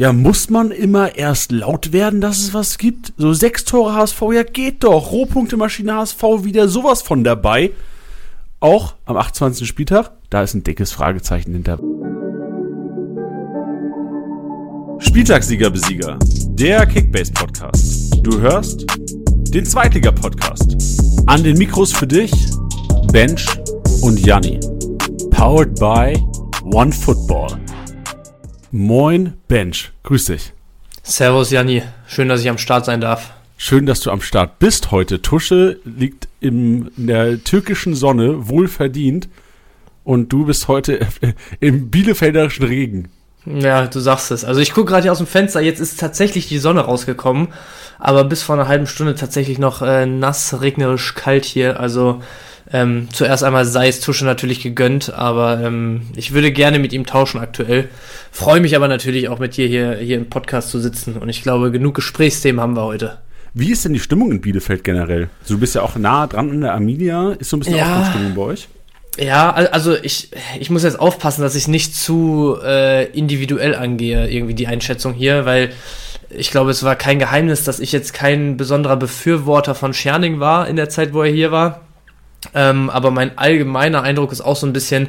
Ja, muss man immer erst laut werden, dass es was gibt? So sechs Tore HSV, ja geht doch. Rohpunktemaschine HSV wieder sowas von dabei. Auch am 28. Spieltag, da ist ein dickes Fragezeichen hinter. Spieltagssieger-Besieger, der Kickbase-Podcast. Du hörst den Zweitliga-Podcast. An den Mikros für dich, Bench und Janni. Powered by One Football. Moin, Bench. Grüß dich. Servus, Janni. Schön, dass ich am Start sein darf. Schön, dass du am Start bist heute. Tusche liegt im, in der türkischen Sonne, wohlverdient. Und du bist heute im bielefelderischen Regen. Ja, du sagst es. Also ich gucke gerade hier aus dem Fenster, jetzt ist tatsächlich die Sonne rausgekommen, aber bis vor einer halben Stunde tatsächlich noch äh, nass, regnerisch, kalt hier. Also ähm, zuerst einmal sei es Tusche natürlich gegönnt, aber ähm, ich würde gerne mit ihm tauschen aktuell. Freue mich aber natürlich auch mit dir hier, hier im Podcast zu sitzen und ich glaube, genug Gesprächsthemen haben wir heute. Wie ist denn die Stimmung in Bielefeld generell? Also du bist ja auch nah dran an der Arminia. Ist so ein bisschen ja. Aufbruchstimmung bei euch? Ja, also ich, ich muss jetzt aufpassen, dass ich nicht zu äh, individuell angehe, irgendwie die Einschätzung hier, weil ich glaube, es war kein Geheimnis, dass ich jetzt kein besonderer Befürworter von Scherning war in der Zeit, wo er hier war. Ähm, aber mein allgemeiner Eindruck ist auch so ein bisschen,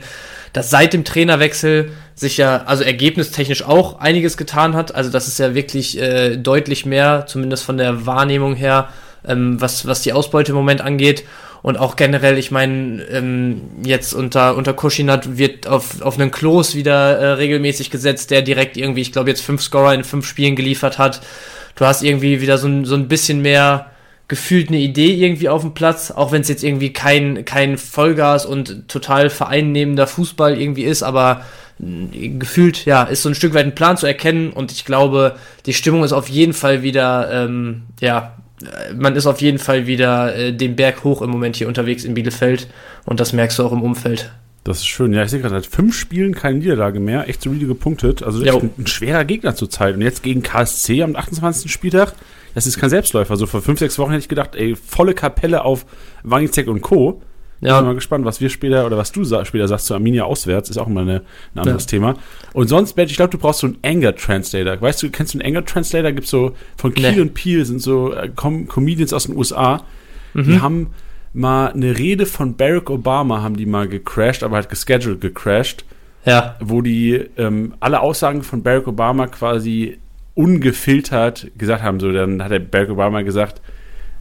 dass seit dem Trainerwechsel sich ja, also ergebnistechnisch auch einiges getan hat. Also das ist ja wirklich äh, deutlich mehr, zumindest von der Wahrnehmung her, ähm, was, was die Ausbeute im Moment angeht. Und auch generell, ich meine, ähm, jetzt unter, unter Kuschinat wird auf, auf einen Klos wieder äh, regelmäßig gesetzt, der direkt irgendwie, ich glaube, jetzt fünf Scorer in fünf Spielen geliefert hat. Du hast irgendwie wieder so ein, so ein bisschen mehr gefühlt eine Idee irgendwie auf dem Platz, auch wenn es jetzt irgendwie kein, kein Vollgas und total vereinnehmender Fußball irgendwie ist, aber äh, gefühlt, ja, ist so ein Stück weit ein Plan zu erkennen und ich glaube, die Stimmung ist auf jeden Fall wieder, ähm, ja, man ist auf jeden Fall wieder äh, den Berg hoch im Moment hier unterwegs in Bielefeld und das merkst du auch im Umfeld. Das ist schön. Ja, ich sehe gerade, seit fünf Spielen keine Niederlage mehr. Echt solide gepunktet. Also echt ein, ein, schwerer Gegner zurzeit. Und jetzt gegen KSC am 28. Spieltag. Das ist kein Selbstläufer. So vor fünf, sechs Wochen hätte ich gedacht, ey, volle Kapelle auf Wanizek und Co. Ja. Bin mal gespannt, was wir später oder was du später sagst zu Arminia auswärts, ist auch immer eine, ein anderes ja. Thema. Und sonst, Benj, ich glaube, du brauchst so einen Anger Translator. Weißt du, kennst du einen Anger Translator? Gibt so von Kiel nee. und Peel sind so äh, Com Comedians aus den USA. Mhm. Die haben mal eine Rede von Barack Obama haben die mal gecrashed, aber halt gescheduled gecrashed. Ja. Wo die ähm, alle Aussagen von Barack Obama quasi ungefiltert gesagt haben. So, dann hat der Barack Obama gesagt,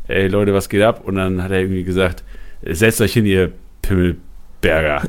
ey Leute, was geht ab? Und dann hat er irgendwie gesagt, setzt euch hin, ihr Pimmelberger.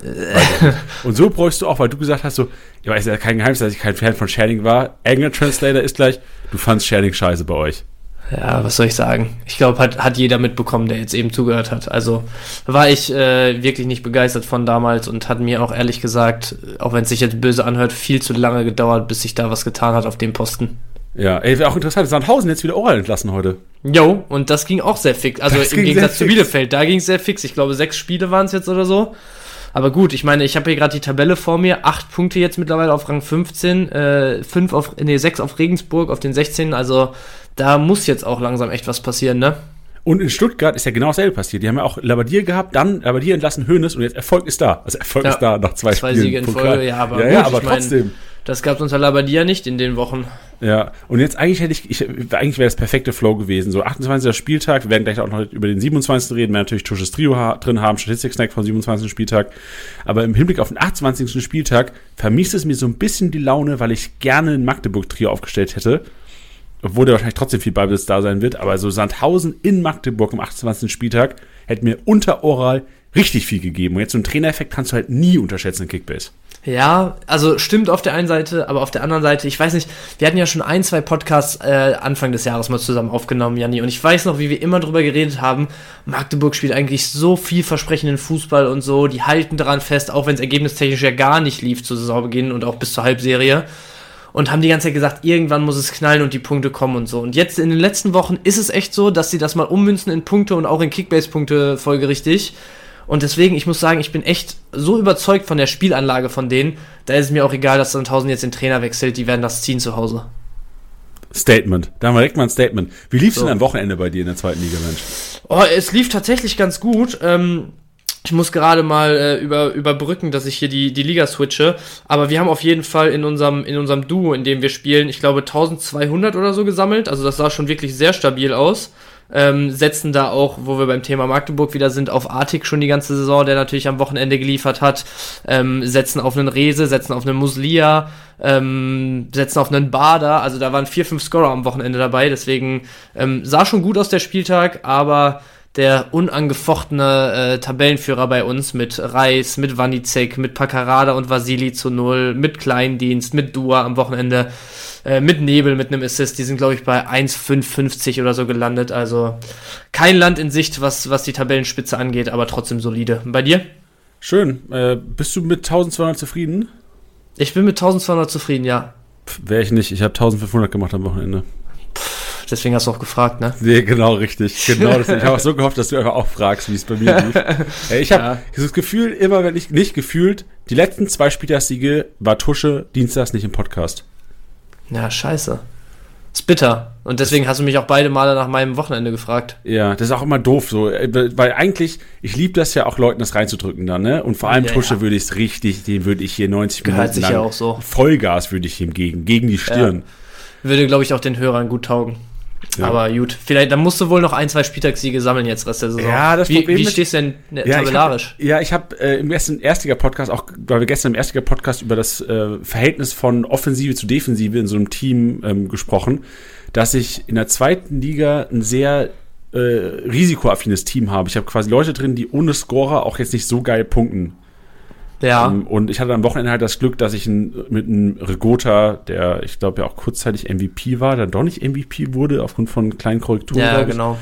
und so bräuchst du auch, weil du gesagt hast, so, ich weiß ja kein Geheimnis, dass ich kein Fan von Sharing war. Anger Translator ist gleich, du fandst Sharing scheiße bei euch. Ja, was soll ich sagen? Ich glaube, hat, hat jeder mitbekommen, der jetzt eben zugehört hat. Also war ich äh, wirklich nicht begeistert von damals und hat mir auch ehrlich gesagt, auch wenn es sich jetzt böse anhört, viel zu lange gedauert, bis sich da was getan hat auf dem Posten. Ja, ey, wäre auch interessant. Sandhausen jetzt wieder Oral entlassen heute. Jo, und das ging auch sehr fix. Also das im Gegensatz zu Bielefeld, da ging es sehr fix. Ich glaube, sechs Spiele waren es jetzt oder so. Aber gut, ich meine, ich habe hier gerade die Tabelle vor mir. Acht Punkte jetzt mittlerweile auf Rang 15, äh, fünf auf, nee, sechs auf Regensburg, auf den 16. Also da muss jetzt auch langsam echt was passieren, ne? Und in Stuttgart ist ja genau dasselbe passiert. Die haben ja auch Labadier gehabt, dann Labadier entlassen Hönes und jetzt Erfolg ist da. Also Erfolg ja, ist da nach zwei, zwei Spielen. Zwei Siege in Folge, ja, aber, ja, gut, ja, aber trotzdem. Mein, das gab es unter Labadia nicht in den Wochen. Ja, und jetzt eigentlich hätte ich, ich eigentlich wäre das perfekte Flow gewesen. So 28. Spieltag, wir werden gleich auch noch über den 27. reden, wir natürlich Tusches Trio ha drin haben, Statistik-Snack vom 27. Spieltag. Aber im Hinblick auf den 28. Spieltag vermisst es mir so ein bisschen die Laune, weil ich gerne ein Magdeburg-Trio aufgestellt hätte. Obwohl der wahrscheinlich trotzdem viel Ballbesitz da sein wird. Aber so Sandhausen in Magdeburg am 28. Spieltag hätte mir unter Oral richtig viel gegeben. Und jetzt so einen Trainereffekt kannst du halt nie unterschätzen in Kickbase. Ja, also stimmt auf der einen Seite, aber auf der anderen Seite, ich weiß nicht, wir hatten ja schon ein, zwei Podcasts äh, Anfang des Jahres mal zusammen aufgenommen, Janni, und ich weiß noch, wie wir immer drüber geredet haben, Magdeburg spielt eigentlich so vielversprechenden Fußball und so, die halten daran fest, auch wenn es ergebnistechnisch ja gar nicht lief zu Saisonbeginn und auch bis zur Halbserie. Und haben die ganze Zeit gesagt, irgendwann muss es knallen und die Punkte kommen und so. Und jetzt in den letzten Wochen ist es echt so, dass sie das mal ummünzen in Punkte und auch in Kickbase-Punkte folgerichtig. Und deswegen, ich muss sagen, ich bin echt so überzeugt von der Spielanlage von denen, da ist es mir auch egal, dass Sandhausen jetzt den Trainer wechselt, die werden das ziehen zu Hause. Statement. Da haben wir direkt mal ein Statement. Wie lief es so. denn am Wochenende bei dir in der zweiten Liga, Mensch? Oh, es lief tatsächlich ganz gut. Ähm, Ich muss gerade mal äh, über, überbrücken, dass ich hier die, die Liga switche. Aber wir haben auf jeden Fall in unserem, in unserem Duo, in dem wir spielen, ich glaube 1200 oder so gesammelt. Also das sah schon wirklich sehr stabil aus. Ähm, setzen da auch, wo wir beim Thema Magdeburg wieder sind, auf Artik schon die ganze Saison, der natürlich am Wochenende geliefert hat. Ähm, setzen auf einen Rese, setzen auf einen Muslia, ähm, setzen auf einen Bader. Also da waren vier, fünf Scorer am Wochenende dabei. Deswegen ähm, sah schon gut aus der Spieltag, aber der unangefochtene äh, Tabellenführer bei uns mit Reis, mit Vanizek, mit Pakarada und Vasili zu null, mit Kleindienst, mit Dua am Wochenende, äh, mit Nebel, mit einem Assist. Die sind, glaube ich, bei 1,550 oder so gelandet. Also kein Land in Sicht, was, was die Tabellenspitze angeht, aber trotzdem solide. bei dir? Schön. Äh, bist du mit 1200 zufrieden? Ich bin mit 1200 zufrieden, ja. Wäre ich nicht. Ich habe 1500 gemacht am Wochenende. Deswegen hast du auch gefragt, ne? Nee, genau, richtig. Genau, das, ich habe auch so gehofft, dass du einfach auch fragst, wie es bei mir lief. ich habe ja. das Gefühl, immer wenn ich nicht gefühlt, die letzten zwei Spieltagssiege war Tusche dienstags nicht im Podcast. Ja, scheiße. Ist bitter. Und deswegen hast du mich auch beide Male nach meinem Wochenende gefragt. Ja, das ist auch immer doof so. Äh, weil eigentlich, ich liebe das ja auch Leuten das reinzudrücken dann, ne? Und vor allem ja, Tusche ja. würde ich es richtig, den würde ich hier 90 Gehört Minuten sich lang ja auch so. Vollgas würde ich ihm gegen, gegen die Stirn. Ja. Würde, glaube ich, auch den Hörern gut taugen. Ja. Aber gut, vielleicht, dann musst du wohl noch ein, zwei Spieltagssiege sammeln jetzt Rest der Saison. Ja, das wie, Problem Wie stehst du denn ja, tabellarisch? Ich hab, ja, ich habe äh, im ersten Erstliga-Podcast, auch weil wir gestern im Erstliga-Podcast über das äh, Verhältnis von Offensive zu Defensive in so einem Team ähm, gesprochen, dass ich in der zweiten Liga ein sehr äh, risikoaffines Team habe. Ich habe quasi Leute drin, die ohne Scorer auch jetzt nicht so geil punkten. Ja. Um, ähm, und ich hatte am Wochenende halt das Glück, dass ich ein, mit einem Regota, der ich glaube ja auch kurzzeitig MVP war, dann doch nicht MVP wurde, aufgrund von kleinen Korrekturen. Ja, genau.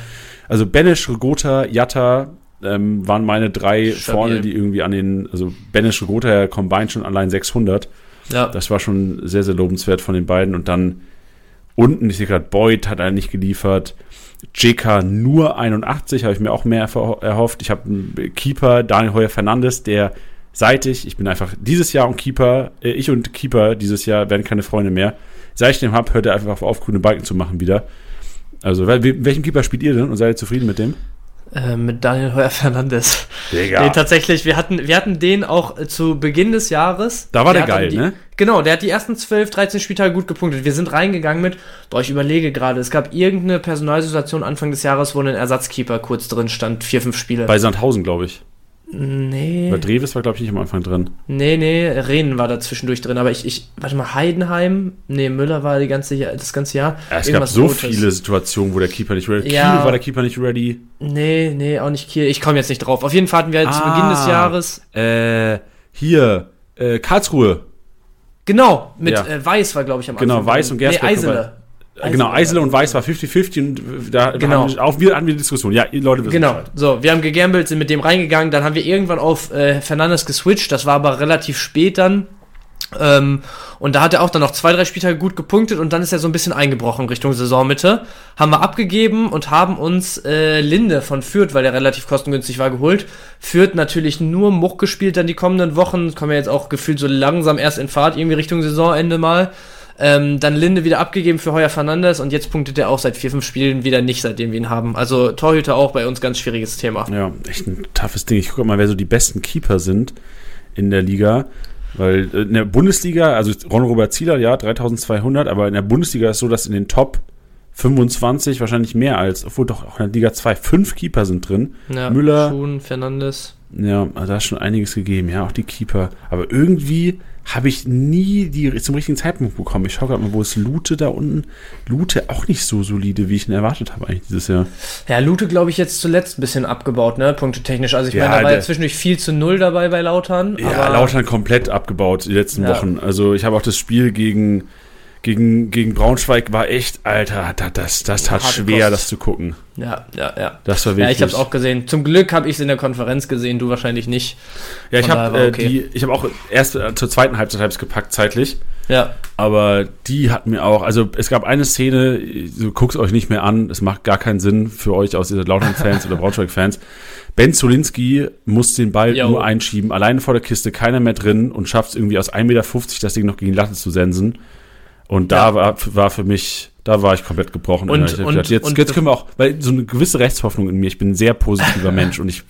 Also Benish, Regota, Jatta ähm, waren meine drei Stabil. vorne, die irgendwie an den, also Benish, Regota, der Combine schon allein 600. Ja. Das war schon sehr, sehr lobenswert von den beiden. Und dann unten, ich sehe gerade, Boyd hat er nicht geliefert. JK nur 81, habe ich mir auch mehr erhofft. Ich habe einen Keeper, Daniel Heuer Fernandes, der seit ich, ich bin einfach dieses Jahr und Keeper, äh, ich und Keeper dieses Jahr werden keine Freunde mehr. Seit ich den habe, hört er einfach auf, grüne Balken zu machen wieder. Also, welchen Keeper spielt ihr denn und seid ihr zufrieden mit dem? Äh, mit Daniel Heuer Fernandes. Digga. Nee, tatsächlich, wir hatten, wir hatten den auch äh, zu Beginn des Jahres. Da war der, der geil, die, ne? Genau, der hat die ersten 12, 13 Spieltage gut gepunktet. Wir sind reingegangen mit, boah, ich überlege gerade, es gab irgendeine Personalsituation Anfang des Jahres, wo ein Ersatzkeeper kurz drin stand, vier, fünf Spiele. Bei Sandhausen, glaube ich. Nee. Weil Dreves war, glaube ich, nicht am Anfang drin. Nee, nee, Rehnen war da zwischendurch drin. Aber ich, ich, warte mal, Heidenheim, nee, Müller war die ganze, das ganze Jahr. Ja, es Irgendwas gab so Rotes. viele Situationen, wo der Keeper nicht ready ja. Kiel war der Keeper nicht ready. Nee, nee, auch nicht Kiel. Ich komme jetzt nicht drauf. Auf jeden Fall hatten wir ah, zu Beginn des Jahres. Äh, hier, äh, Karlsruhe. Genau, mit ja. äh, Weiß war, glaube ich, am genau, Anfang. Genau, Weiß und Gersbeck. Nee, Eisele. Eisele genau, Eisele und Weiß war 50-50 und da genau. haben wir auch wieder an wir Diskussion. Ja, Leute wissen Genau, Bescheid. so, wir haben gegambelt, sind mit dem reingegangen, dann haben wir irgendwann auf äh, Fernandes geswitcht, das war aber relativ spät dann. Ähm, und da hat er auch dann noch zwei, drei Spieltage gut gepunktet und dann ist er so ein bisschen eingebrochen Richtung Saisonmitte. Haben wir abgegeben und haben uns äh, Linde von Fürth, weil der relativ kostengünstig war, geholt. Fürth natürlich nur Much gespielt dann die kommenden Wochen. Kommen wir jetzt auch gefühlt so langsam erst in Fahrt, irgendwie Richtung Saisonende mal. Ähm, dann Linde wieder abgegeben für Heuer Fernandes und jetzt punktet er auch seit vier, fünf Spielen wieder nicht, seitdem wir ihn haben. Also Torhüter auch bei uns ganz schwieriges Thema. Ja, echt ein toughes Ding. Ich gucke mal, wer so die besten Keeper sind in der Liga. Weil äh, in der Bundesliga, also Ron-Robert Zieler, ja, 3200, aber in der Bundesliga ist so, dass in den Top 25 wahrscheinlich mehr als, obwohl doch auch in der Liga 2 fünf Keeper sind drin. Ja, Müller. Schuhen, Fernandes. Ja, da ist schon einiges gegeben, ja, auch die Keeper. Aber irgendwie habe ich nie die zum richtigen Zeitpunkt bekommen. Ich schaue gerade mal, wo ist Lute da unten? Lute auch nicht so solide, wie ich ihn erwartet habe eigentlich dieses Jahr. Ja, Lute glaube ich jetzt zuletzt ein bisschen abgebaut, ne, Punkte technisch. Also ich ja, meine, da war ja zwischendurch viel zu null dabei bei Lautern. Ja, Lautern komplett abgebaut die letzten ja. Wochen. Also ich habe auch das Spiel gegen gegen, gegen Braunschweig war echt, Alter, das, das, das tat Harte schwer, Kost. das zu gucken. Ja, ja, ja. Das war wirklich. Ja, ich habe es auch gesehen. Zum Glück habe ich es in der Konferenz gesehen, du wahrscheinlich nicht. Ja, ich habe äh, okay. die, auch erst äh, zur zweiten Halbzeit habe gepackt zeitlich. Ja. Aber die hat mir auch, also es gab eine Szene, du guckst euch nicht mehr an, es macht gar keinen Sinn für euch aus dieser Lautern-Fans oder Braunschweig-Fans. Ben Zolinski muss den Ball jo. nur einschieben, alleine vor der Kiste, keiner mehr drin und schafft es irgendwie aus 1,50 Meter das Ding noch gegen die Latte zu sensen. Und da ja. war, war für mich, da war ich komplett gebrochen. Und, und, gedacht, jetzt, und jetzt können wir auch, weil so eine gewisse Rechtshoffnung in mir, ich bin ein sehr positiver Mensch und ich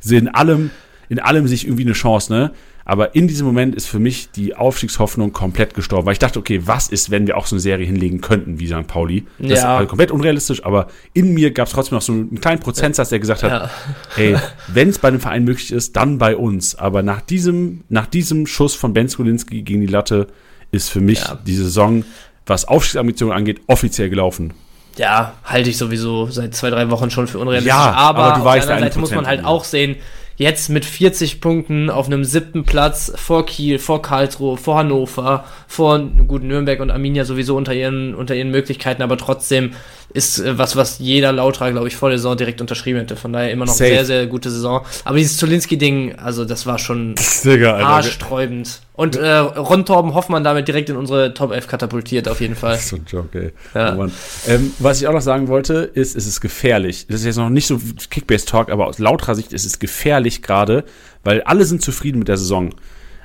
sehe in allem, in allem sich irgendwie eine Chance, ne? Aber in diesem Moment ist für mich die Aufstiegshoffnung komplett gestorben, weil ich dachte, okay, was ist, wenn wir auch so eine Serie hinlegen könnten wie St. Pauli? Das ja. ist halt komplett unrealistisch, aber in mir gab es trotzdem noch so einen kleinen Prozentsatz, der gesagt hat, ja. hey, wenn es bei einem Verein möglich ist, dann bei uns. Aber nach diesem, nach diesem Schuss von Ben Skolinski gegen die Latte ist für mich ja. die Saison, was Aufstiegsambitionen angeht, offiziell gelaufen. Ja, halte ich sowieso seit zwei, drei Wochen schon für unrealistisch. Ja, aber, aber du auf weißt, der anderen Seite muss man halt auch sehen, jetzt mit 40 Punkten auf einem siebten Platz vor Kiel, vor Karlsruhe, vor Hannover, vor gut Nürnberg und Arminia sowieso unter ihren, unter ihren Möglichkeiten, aber trotzdem ist äh, was, was jeder Lauter, glaube ich, vor der Saison direkt unterschrieben hätte. Von daher immer noch Safe. sehr, sehr gute Saison. Aber dieses Zulinski-Ding, also das war schon Digga, arschsträubend. Und äh, Ron Torben Hoffmann damit direkt in unsere Top 11 katapultiert, auf jeden Fall. Das ist so ein Joke, ey. Ja. Oh ähm, was ich auch noch sagen wollte, ist, es ist gefährlich. Das ist jetzt noch nicht so Kickbase-Talk, aber aus lauterer Sicht ist es gefährlich gerade, weil alle sind zufrieden mit der Saison.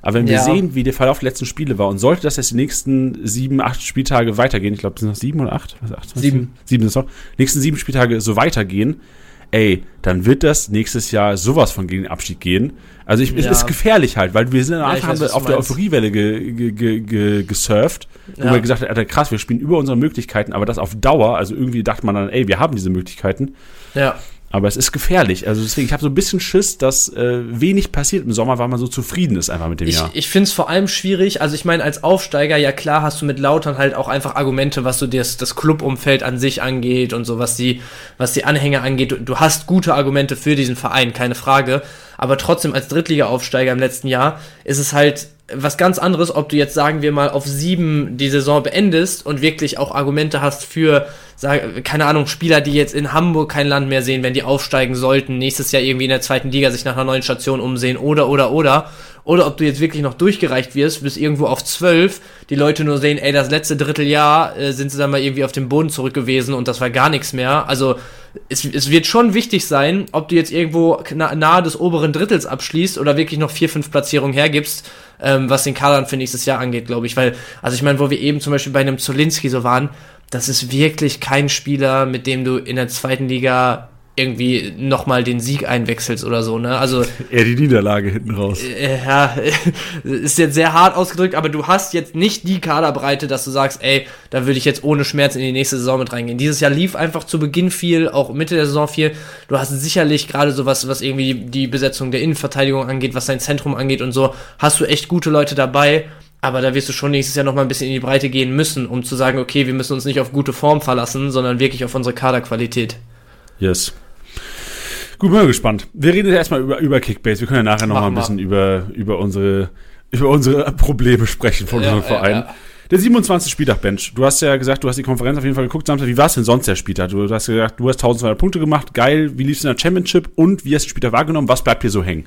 Aber wenn wir ja. sehen, wie der Verlauf der letzten Spiele war und sollte das jetzt die nächsten sieben, acht Spieltage weitergehen, ich glaube, es sind noch sieben oder acht? Was, acht sieben. Sieben sind es noch. Nächsten sieben Spieltage so weitergehen, ey, dann wird das nächstes Jahr sowas von gegen den Abstieg gehen. Also ich, ja. es ist gefährlich halt, weil wir sind am Anfang ja, auf der Euphoriewelle ge, ge, ge, ge, gesurft, wo ja. wir gesagt haben, krass, wir spielen über unsere Möglichkeiten, aber das auf Dauer, also irgendwie dachte man dann, ey, wir haben diese Möglichkeiten. Ja. Aber es ist gefährlich. Also deswegen, ich habe so ein bisschen Schiss, dass äh, wenig passiert im Sommer, weil man so zufrieden ist einfach mit dem ich, Jahr. Ich finde es vor allem schwierig. Also ich meine, als Aufsteiger, ja klar, hast du mit Lautern halt auch einfach Argumente, was so das, das Clubumfeld an sich angeht und so, was die, was die Anhänger angeht. Du, du hast gute Argumente für diesen Verein, keine Frage. Aber trotzdem als Drittliga-Aufsteiger im letzten Jahr ist es halt was ganz anderes, ob du jetzt sagen wir mal auf sieben die Saison beendest und wirklich auch Argumente hast für, sag, keine Ahnung, Spieler, die jetzt in Hamburg kein Land mehr sehen, wenn die aufsteigen sollten, nächstes Jahr irgendwie in der zweiten Liga sich nach einer neuen Station umsehen oder oder oder oder ob du jetzt wirklich noch durchgereicht wirst bis irgendwo auf zwölf, die Leute nur sehen, ey, das letzte Dritteljahr äh, sind sie dann mal irgendwie auf dem Boden zurück gewesen und das war gar nichts mehr. Also es, es wird schon wichtig sein, ob du jetzt irgendwo nahe des oberen Drittels abschließt oder wirklich noch vier, fünf Platzierungen hergibst, ähm, was den Kader für nächstes Jahr angeht, glaube ich. Weil, also ich meine, wo wir eben zum Beispiel bei einem Zolinski so waren, das ist wirklich kein Spieler, mit dem du in der zweiten Liga irgendwie nochmal den Sieg einwechselst oder so, ne? Also. Eher die Niederlage hinten raus. Äh, ja, ist jetzt sehr hart ausgedrückt, aber du hast jetzt nicht die Kaderbreite, dass du sagst, ey, da würde ich jetzt ohne Schmerz in die nächste Saison mit reingehen. Dieses Jahr lief einfach zu Beginn viel, auch Mitte der Saison viel. Du hast sicherlich gerade so was, was irgendwie die Besetzung der Innenverteidigung angeht, was dein Zentrum angeht und so, hast du echt gute Leute dabei. Aber da wirst du schon nächstes Jahr nochmal ein bisschen in die Breite gehen müssen, um zu sagen, okay, wir müssen uns nicht auf gute Form verlassen, sondern wirklich auf unsere Kaderqualität. Yes. Gut, bin mal gespannt. Wir reden jetzt erstmal über, über Kickbase. Wir können ja nachher noch mal ein bisschen über, über, unsere, über unsere Probleme sprechen von ja, unserem Verein. Ja, ja. Der 27. Spieltag, Bench. Du hast ja gesagt, du hast die Konferenz auf jeden Fall geguckt, Samstag. Wie war es denn sonst der Spieltag? Du hast gesagt, du hast 1200 Punkte gemacht. Geil. Wie lief es in der Championship? Und wie hast du den Spieltag wahrgenommen? Was bleibt dir so hängen?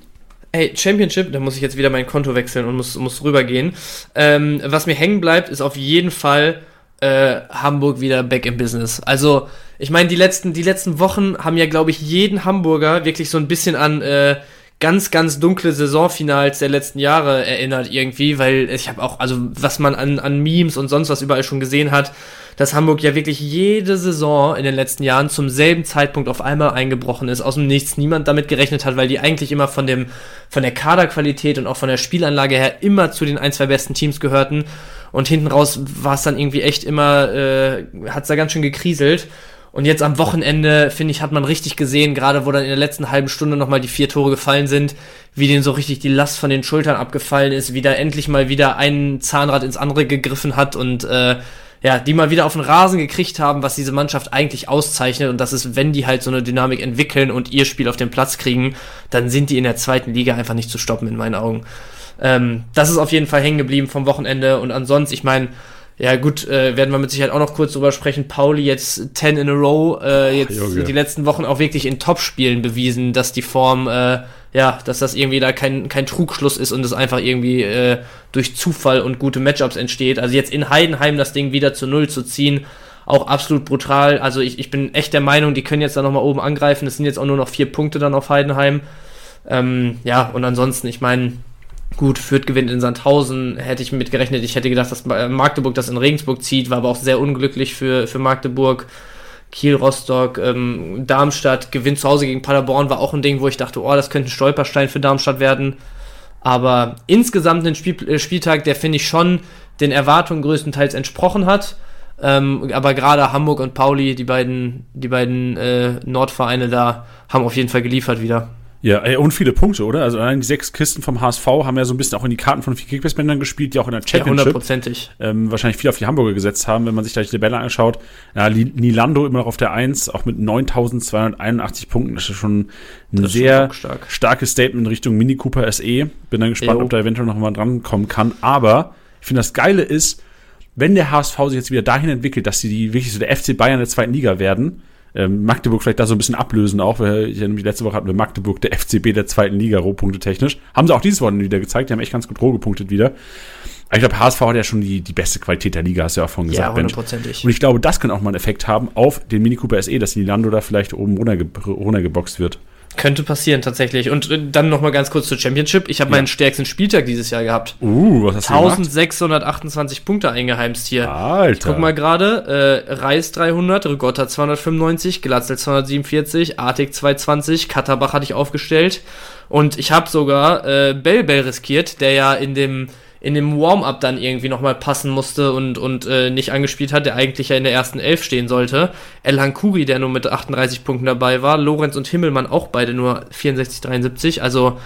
Ey, Championship, da muss ich jetzt wieder mein Konto wechseln und muss, muss rübergehen. Ähm, was mir hängen bleibt, ist auf jeden Fall äh, Hamburg wieder back in business. Also, ich meine, die letzten, die letzten Wochen haben ja, glaube ich, jeden Hamburger wirklich so ein bisschen an äh, ganz, ganz dunkle Saisonfinals der letzten Jahre erinnert irgendwie, weil ich habe auch, also was man an, an Memes und sonst was überall schon gesehen hat, dass Hamburg ja wirklich jede Saison in den letzten Jahren zum selben Zeitpunkt auf einmal eingebrochen ist, aus dem Nichts, niemand damit gerechnet hat, weil die eigentlich immer von dem, von der Kaderqualität und auch von der Spielanlage her immer zu den ein, zwei besten Teams gehörten. Und hinten raus war es dann irgendwie echt immer, äh, hat es da ganz schön gekriselt. Und jetzt am Wochenende, finde ich, hat man richtig gesehen, gerade wo dann in der letzten halben Stunde nochmal die vier Tore gefallen sind, wie denen so richtig die Last von den Schultern abgefallen ist, wie da endlich mal wieder ein Zahnrad ins andere gegriffen hat und äh, ja, die mal wieder auf den Rasen gekriegt haben, was diese Mannschaft eigentlich auszeichnet. Und das ist, wenn die halt so eine Dynamik entwickeln und ihr Spiel auf den Platz kriegen, dann sind die in der zweiten Liga einfach nicht zu stoppen, in meinen Augen. Ähm, das ist auf jeden Fall hängen geblieben vom Wochenende. Und ansonsten, ich meine, ja gut, äh, werden wir mit Sicherheit auch noch kurz drüber sprechen. Pauli jetzt 10 in a row, äh, jetzt Ach, die letzten Wochen auch wirklich in Top-Spielen bewiesen, dass die Form, äh, ja, dass das irgendwie da kein, kein Trugschluss ist und es einfach irgendwie äh, durch Zufall und gute Matchups entsteht. Also jetzt in Heidenheim das Ding wieder zu Null zu ziehen, auch absolut brutal. Also ich, ich bin echt der Meinung, die können jetzt da nochmal oben angreifen. Es sind jetzt auch nur noch vier Punkte dann auf Heidenheim. Ähm, ja, und ansonsten, ich meine, Gut, Fürth gewinnt in Sandhausen, hätte ich mit gerechnet. Ich hätte gedacht, dass Magdeburg das in Regensburg zieht, war aber auch sehr unglücklich für, für Magdeburg. Kiel, Rostock, ähm, Darmstadt, gewinnt zu Hause gegen Paderborn, war auch ein Ding, wo ich dachte, oh, das könnte ein Stolperstein für Darmstadt werden. Aber insgesamt ein Spiel, äh, Spieltag, der finde ich schon den Erwartungen größtenteils entsprochen hat. Ähm, aber gerade Hamburg und Pauli, die beiden, die beiden äh, Nordvereine da, haben auf jeden Fall geliefert wieder. Ja, und viele Punkte, oder? Also allein die sechs Kisten vom HSV haben ja so ein bisschen auch in die Karten von vier Kickbase-Bändern gespielt, die auch in der Championship ja, hundertprozentig. Ähm, wahrscheinlich viel auf die Hamburger gesetzt haben, wenn man sich da die Tabelle anschaut. Ja, Nilando immer noch auf der Eins, auch mit 9281 Punkten. Das ist schon ein ist sehr stark. starkes Statement in Richtung Mini Cooper SE. Bin dann gespannt, Ejo. ob da eventuell noch mal dran kommen kann. Aber ich finde, das Geile ist, wenn der HSV sich jetzt wieder dahin entwickelt, dass sie die wirklich so der FC Bayern der zweiten Liga werden, ähm, Magdeburg vielleicht da so ein bisschen ablösen auch, weil ich nämlich letzte Woche hatten wir Magdeburg, der FCB der zweiten Liga, Rohpunkte technisch. Haben sie auch dieses Wochenende wieder gezeigt, die haben echt ganz gut roh gepunktet wieder. Aber ich glaube, HSV hat ja schon die, die beste Qualität der Liga, hast du ja auch vorhin gesagt, Ja, hundertprozentig. Und ich glaube, das kann auch mal einen Effekt haben auf den Mini Cooper SE, dass Nilando da vielleicht oben runtergeboxt wird. Könnte passieren, tatsächlich. Und äh, dann noch mal ganz kurz zur Championship. Ich habe ja. meinen stärksten Spieltag dieses Jahr gehabt. Uh, was hast du 1628 Punkte eingeheimst hier. Alter. Guck mal gerade. Äh, Reis 300, Rigotta 295, Glatzel 247, Artig 220, Katterbach hatte ich aufgestellt. Und ich habe sogar äh, Bell Bell riskiert, der ja in dem in dem Warm-up dann irgendwie nochmal passen musste und, und äh, nicht angespielt hat, der eigentlich ja in der ersten Elf stehen sollte. El Hankuri, der nur mit 38 Punkten dabei war, Lorenz und Himmelmann auch beide nur 64, 73. Also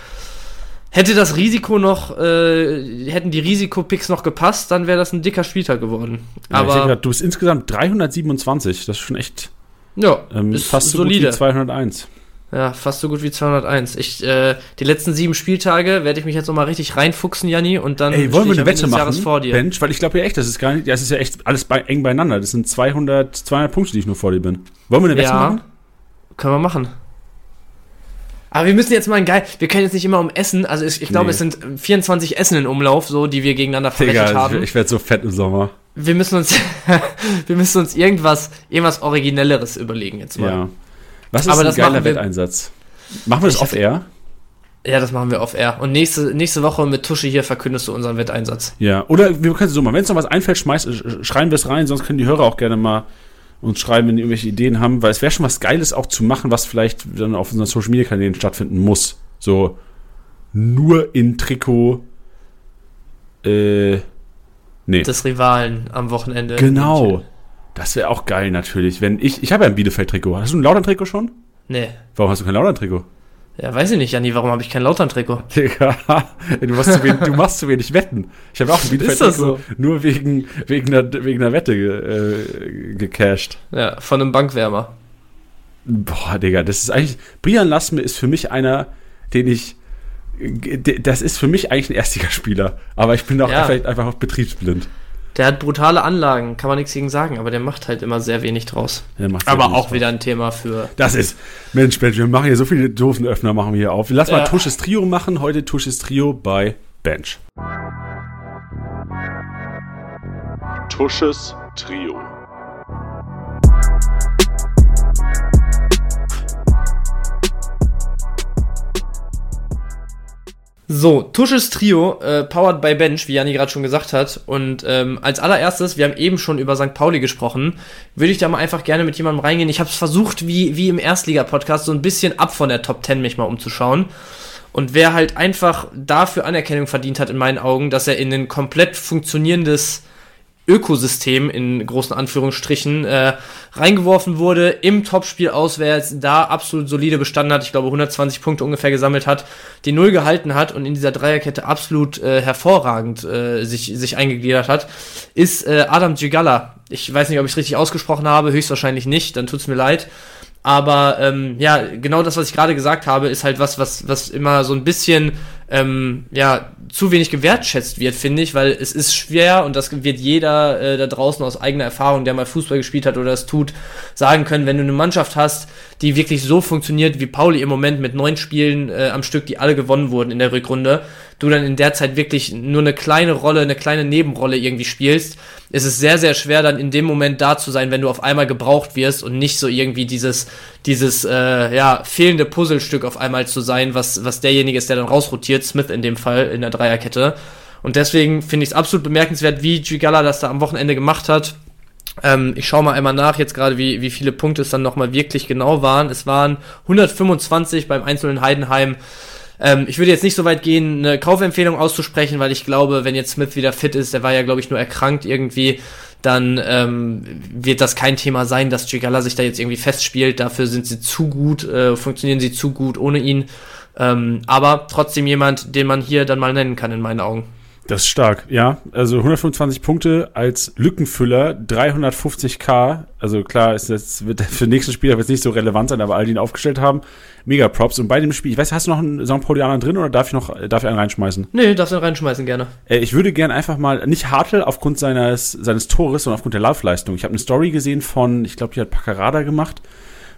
hätte das Risiko noch, äh, hätten die Risikopicks noch gepasst, dann wäre das ein dicker Spieltag geworden. Ja, Aber grad, du bist insgesamt 327, das ist schon echt ja, ähm, ist fast solide. So 201. Ja, fast so gut wie 201. Ich, äh, die letzten sieben Spieltage werde ich mich jetzt nochmal richtig reinfuchsen, Janni, und dann Ey, wollen wir eine Wette machen, vor dir. Bench? Weil ich glaube ja echt, das ist gar nicht, das ist ja echt alles bei, eng beieinander. Das sind 200, 200 Punkte, die ich nur vor dir bin. Wollen wir eine Wette ja, machen? können wir machen. Aber wir müssen jetzt mal ein geil, wir können jetzt nicht immer um Essen, also ich, ich glaube, nee. es sind 24 Essen in Umlauf, so, die wir gegeneinander verwettet Digga, haben. Ich, ich werde so fett im Sommer. Wir müssen uns, wir müssen uns irgendwas, irgendwas Originelleres überlegen jetzt mal. Ja. Was ist Aber ein geiler Wetteinsatz? Machen wir das off-air? Ja, das machen wir off-air. Und nächste, nächste Woche mit Tusche hier verkündest du unseren Wetteinsatz. Ja, oder wir können es so machen. Wenn es noch was einfällt, schmeiß, schreiben wir es rein, sonst können die Hörer auch gerne mal uns schreiben, wenn die irgendwelche Ideen haben, weil es wäre schon was Geiles auch zu machen, was vielleicht dann auf unseren Social Media Kanälen stattfinden muss. So nur in Trikot. Äh, nee. Des Rivalen am Wochenende. Genau. Das wäre auch geil natürlich, wenn ich. Ich habe ja ein Bielefeld-Trikot. Hast du ein Lautern-Trikot schon? Nee. Warum hast du kein Lautern-Trikot? Ja, weiß ich nicht, Janni, warum habe ich kein Lautern-Trikot? Digga, du machst, zu wenig, du machst zu wenig Wetten. Ich habe auch ein Bielefeld-Trikot so? nur wegen, wegen, einer, wegen einer Wette äh, gecashed. Ja, von einem Bankwärmer. Boah, Digga, das ist eigentlich. Brian Lassme ist für mich einer, den ich. Das ist für mich eigentlich ein Erstligaspieler. Aber ich bin auch ja. vielleicht einfach betriebsblind. Der hat brutale Anlagen, kann man nichts gegen sagen, aber der macht halt immer sehr wenig draus. aber auch draus. wieder ein Thema für. Das ist, Mensch, Mensch, wir machen hier so viele Dosenöffner, machen wir hier auf. Lass ja. mal Tusches Trio machen. Heute Tusches Trio bei Bench. Tusches Trio. So, Tusches Trio, äh, powered by Bench, wie Jani gerade schon gesagt hat. Und ähm, als allererstes, wir haben eben schon über St. Pauli gesprochen, würde ich da mal einfach gerne mit jemandem reingehen. Ich habe es versucht, wie, wie im Erstliga-Podcast, so ein bisschen ab von der Top 10 mich mal umzuschauen. Und wer halt einfach dafür Anerkennung verdient hat in meinen Augen, dass er in ein komplett funktionierendes Ökosystem in großen Anführungsstrichen äh, reingeworfen wurde, im Topspiel auswärts, da absolut solide bestanden hat, ich glaube 120 Punkte ungefähr gesammelt hat, die Null gehalten hat und in dieser Dreierkette absolut äh, hervorragend äh, sich, sich eingegliedert hat, ist äh, Adam Gigala. Ich weiß nicht, ob ich es richtig ausgesprochen habe, höchstwahrscheinlich nicht, dann tut's mir leid. Aber ähm, ja, genau das, was ich gerade gesagt habe, ist halt was, was, was immer so ein bisschen ähm, ja, zu wenig gewertschätzt wird, finde ich, weil es ist schwer und das wird jeder äh, da draußen aus eigener Erfahrung, der mal Fußball gespielt hat oder es tut, sagen können, wenn du eine Mannschaft hast, die wirklich so funktioniert wie Pauli im Moment mit neun Spielen äh, am Stück, die alle gewonnen wurden in der Rückrunde, du dann in der Zeit wirklich nur eine kleine Rolle, eine kleine Nebenrolle irgendwie spielst, ist es sehr, sehr schwer, dann in dem Moment da zu sein, wenn du auf einmal gebraucht wirst und nicht so irgendwie dieses, dieses äh, ja, fehlende Puzzlestück auf einmal zu sein, was, was derjenige ist, der dann rausrotiert, Smith in dem Fall in der Dreierkette. Und deswegen finde ich es absolut bemerkenswert, wie Gigala das da am Wochenende gemacht hat. Ähm, ich schaue mal einmal nach, jetzt gerade, wie, wie viele Punkte es dann nochmal wirklich genau waren. Es waren 125 beim Einzelnen Heidenheim. Ähm, ich würde jetzt nicht so weit gehen, eine Kaufempfehlung auszusprechen, weil ich glaube, wenn jetzt Smith wieder fit ist, der war ja, glaube ich, nur erkrankt irgendwie, dann ähm, wird das kein Thema sein, dass Chigala sich da jetzt irgendwie festspielt. Dafür sind sie zu gut, äh, funktionieren sie zu gut ohne ihn. Ähm, aber trotzdem jemand, den man hier dann mal nennen kann, in meinen Augen. Das ist stark, ja. Also 125 Punkte als Lückenfüller, 350k. Also klar, ist das wird für den nächsten Spieler jetzt nicht so relevant sein, aber all die ihn aufgestellt haben, mega Props. Und bei dem Spiel, ich weiß, hast du noch einen St. Paulianer drin oder darf ich noch, darf ich einen reinschmeißen? Nee, darfst du reinschmeißen, gerne. Äh, ich würde gerne einfach mal, nicht Hartl aufgrund seines, seines Tores, sondern aufgrund der Laufleistung. Ich habe eine Story gesehen von, ich glaube, die hat Paccarada gemacht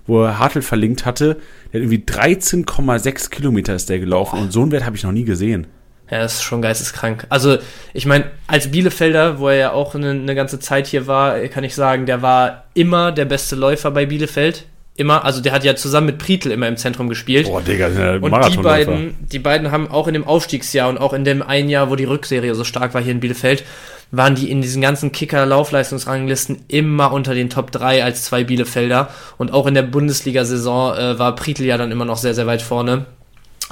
wo er Hartl verlinkt hatte. Der hat irgendwie 13,6 Kilometer ist der gelaufen Boah. und so einen Wert habe ich noch nie gesehen. Ja, das ist schon geisteskrank. Also, ich meine, als Bielefelder, wo er ja auch eine, eine, ganze Zeit hier war, kann ich sagen, der war immer der beste Läufer bei Bielefeld. Immer, also der hat ja zusammen mit Prietl immer im Zentrum gespielt. Boah, Digga, der Und die beiden, die beiden haben auch in dem Aufstiegsjahr und auch in dem einen Jahr, wo die Rückserie so stark war hier in Bielefeld, waren die in diesen ganzen Kicker-Laufleistungsranglisten immer unter den Top 3 als zwei Bielefelder. Und auch in der Bundesliga-Saison äh, war Prietl ja dann immer noch sehr, sehr weit vorne.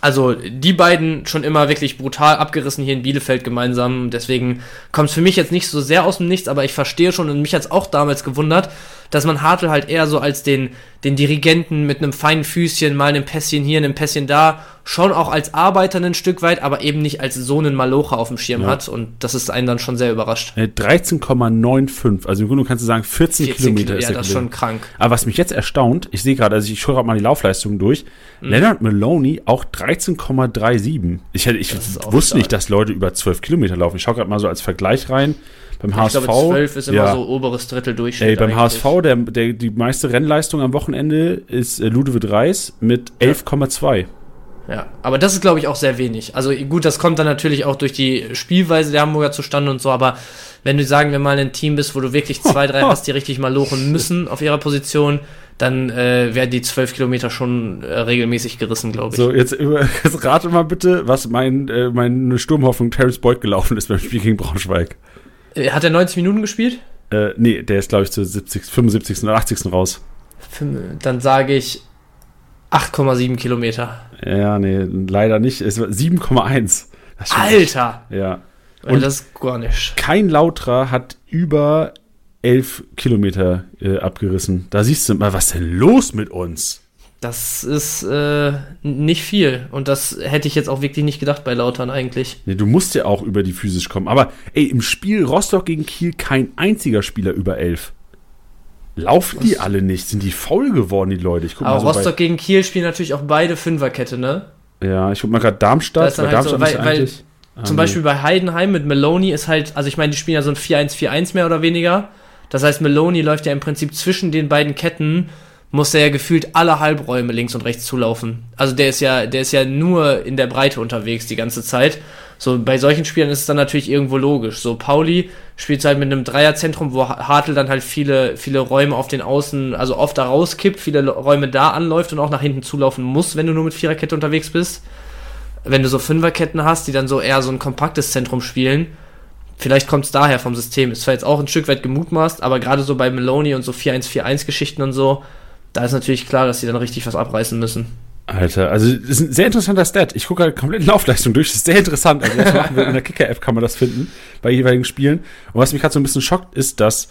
Also die beiden schon immer wirklich brutal abgerissen hier in Bielefeld gemeinsam. Deswegen kommt es für mich jetzt nicht so sehr aus dem Nichts, aber ich verstehe schon und mich hat es auch damals gewundert, dass man Hartl halt eher so als den, den Dirigenten mit einem feinen Füßchen, mal einem Pässchen hier, einem Pässchen da, schon auch als Arbeiter ein Stück weit, aber eben nicht als so einen Malocher auf dem Schirm ja. hat. Und das ist einen dann schon sehr überrascht. 13,95, äh, also im Grunde kannst du sagen 14, 14 Kilometer Kilo, ist Ja, das ist schon krank. Aber was mich jetzt erstaunt, ich sehe gerade, also ich schaue gerade mal die Laufleistungen durch, mhm. Leonard Maloney auch 13,37. Ich, ich wusste stark. nicht, dass Leute über 12 Kilometer laufen. Ich schaue gerade mal so als Vergleich rein. Beim HSV. Ich glaube, 12 ist immer ja. so oberes Drittel Durchschnitt. Ey, beim eigentlich. HSV, der, der, die meiste Rennleistung am Wochenende ist äh, Ludovic Reis mit 11,2. Ja, aber das ist, glaube ich, auch sehr wenig. Also gut, das kommt dann natürlich auch durch die Spielweise der Hamburger zustande und so, aber wenn du, sagen wir mal, ein Team bist, wo du wirklich zwei, drei hast, die richtig mal lochen müssen auf ihrer Position, dann äh, werden die zwölf Kilometer schon äh, regelmäßig gerissen, glaube ich. So, jetzt, jetzt rate mal bitte, was mein, äh, meine Sturmhoffnung Terence Boyd gelaufen ist beim Spiel gegen Braunschweig. Äh, hat er 90 Minuten gespielt? Äh, nee, der ist, glaube ich, zu 70, 75. oder 80. raus. Dann sage ich 8,7 Kilometer. Ja, nee, leider nicht. Es war 7,1. Alter! Ja. Und das ist gar nicht. Kein Lautra hat über 11 Kilometer äh, abgerissen. Da siehst du mal, was denn los mit uns? Das ist äh, nicht viel. Und das hätte ich jetzt auch wirklich nicht gedacht bei Lautern eigentlich. Nee, du musst ja auch über die physisch kommen. Aber ey, im Spiel Rostock gegen Kiel kein einziger Spieler über elf. Laufen die alle nicht? Sind die faul geworden, die Leute? Ich guck Aber mal so Rostock gegen Kiel spielen natürlich auch beide Fünferkette, ne? Ja, ich guck mal gerade Darmstadt. Weil halt so, weil, weil zum Beispiel bei Heidenheim mit Maloney ist halt, also ich meine, die spielen ja so ein 4-1-4-1 mehr oder weniger. Das heißt, Maloney läuft ja im Prinzip zwischen den beiden Ketten muss er ja gefühlt alle Halbräume links und rechts zulaufen. Also der ist ja, der ist ja nur in der Breite unterwegs die ganze Zeit. So, bei solchen Spielern ist es dann natürlich irgendwo logisch. So, Pauli spielt halt mit einem Dreierzentrum, wo Hartl dann halt viele, viele Räume auf den Außen, also oft da rauskippt, viele Räume da anläuft und auch nach hinten zulaufen muss, wenn du nur mit Viererkette unterwegs bist. Wenn du so Fünferketten hast, die dann so eher so ein kompaktes Zentrum spielen, vielleicht kommt es daher vom System. Ist zwar jetzt auch ein Stück weit gemutmaßt, aber gerade so bei Maloney und so 4-1-4-1 Geschichten und so, da ist natürlich klar, dass sie dann richtig was abreißen müssen. Alter, also das ist ein sehr interessanter Stat. Ich gucke halt komplett Laufleistung durch. Das ist sehr interessant. Also das machen wir in der Kicker-App kann man das finden bei jeweiligen Spielen. Und was mich gerade so ein bisschen schockt, ist, dass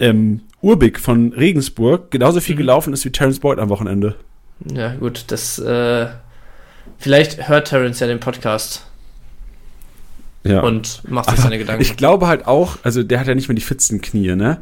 ähm, Urbik von Regensburg genauso viel mhm. gelaufen ist wie Terence Boyd am Wochenende. Ja, gut, das äh, vielleicht hört Terence ja den Podcast. Ja. Und macht sich seine Gedanken. Ich glaube halt auch, also der hat ja nicht mehr die fitsten Knie, ne?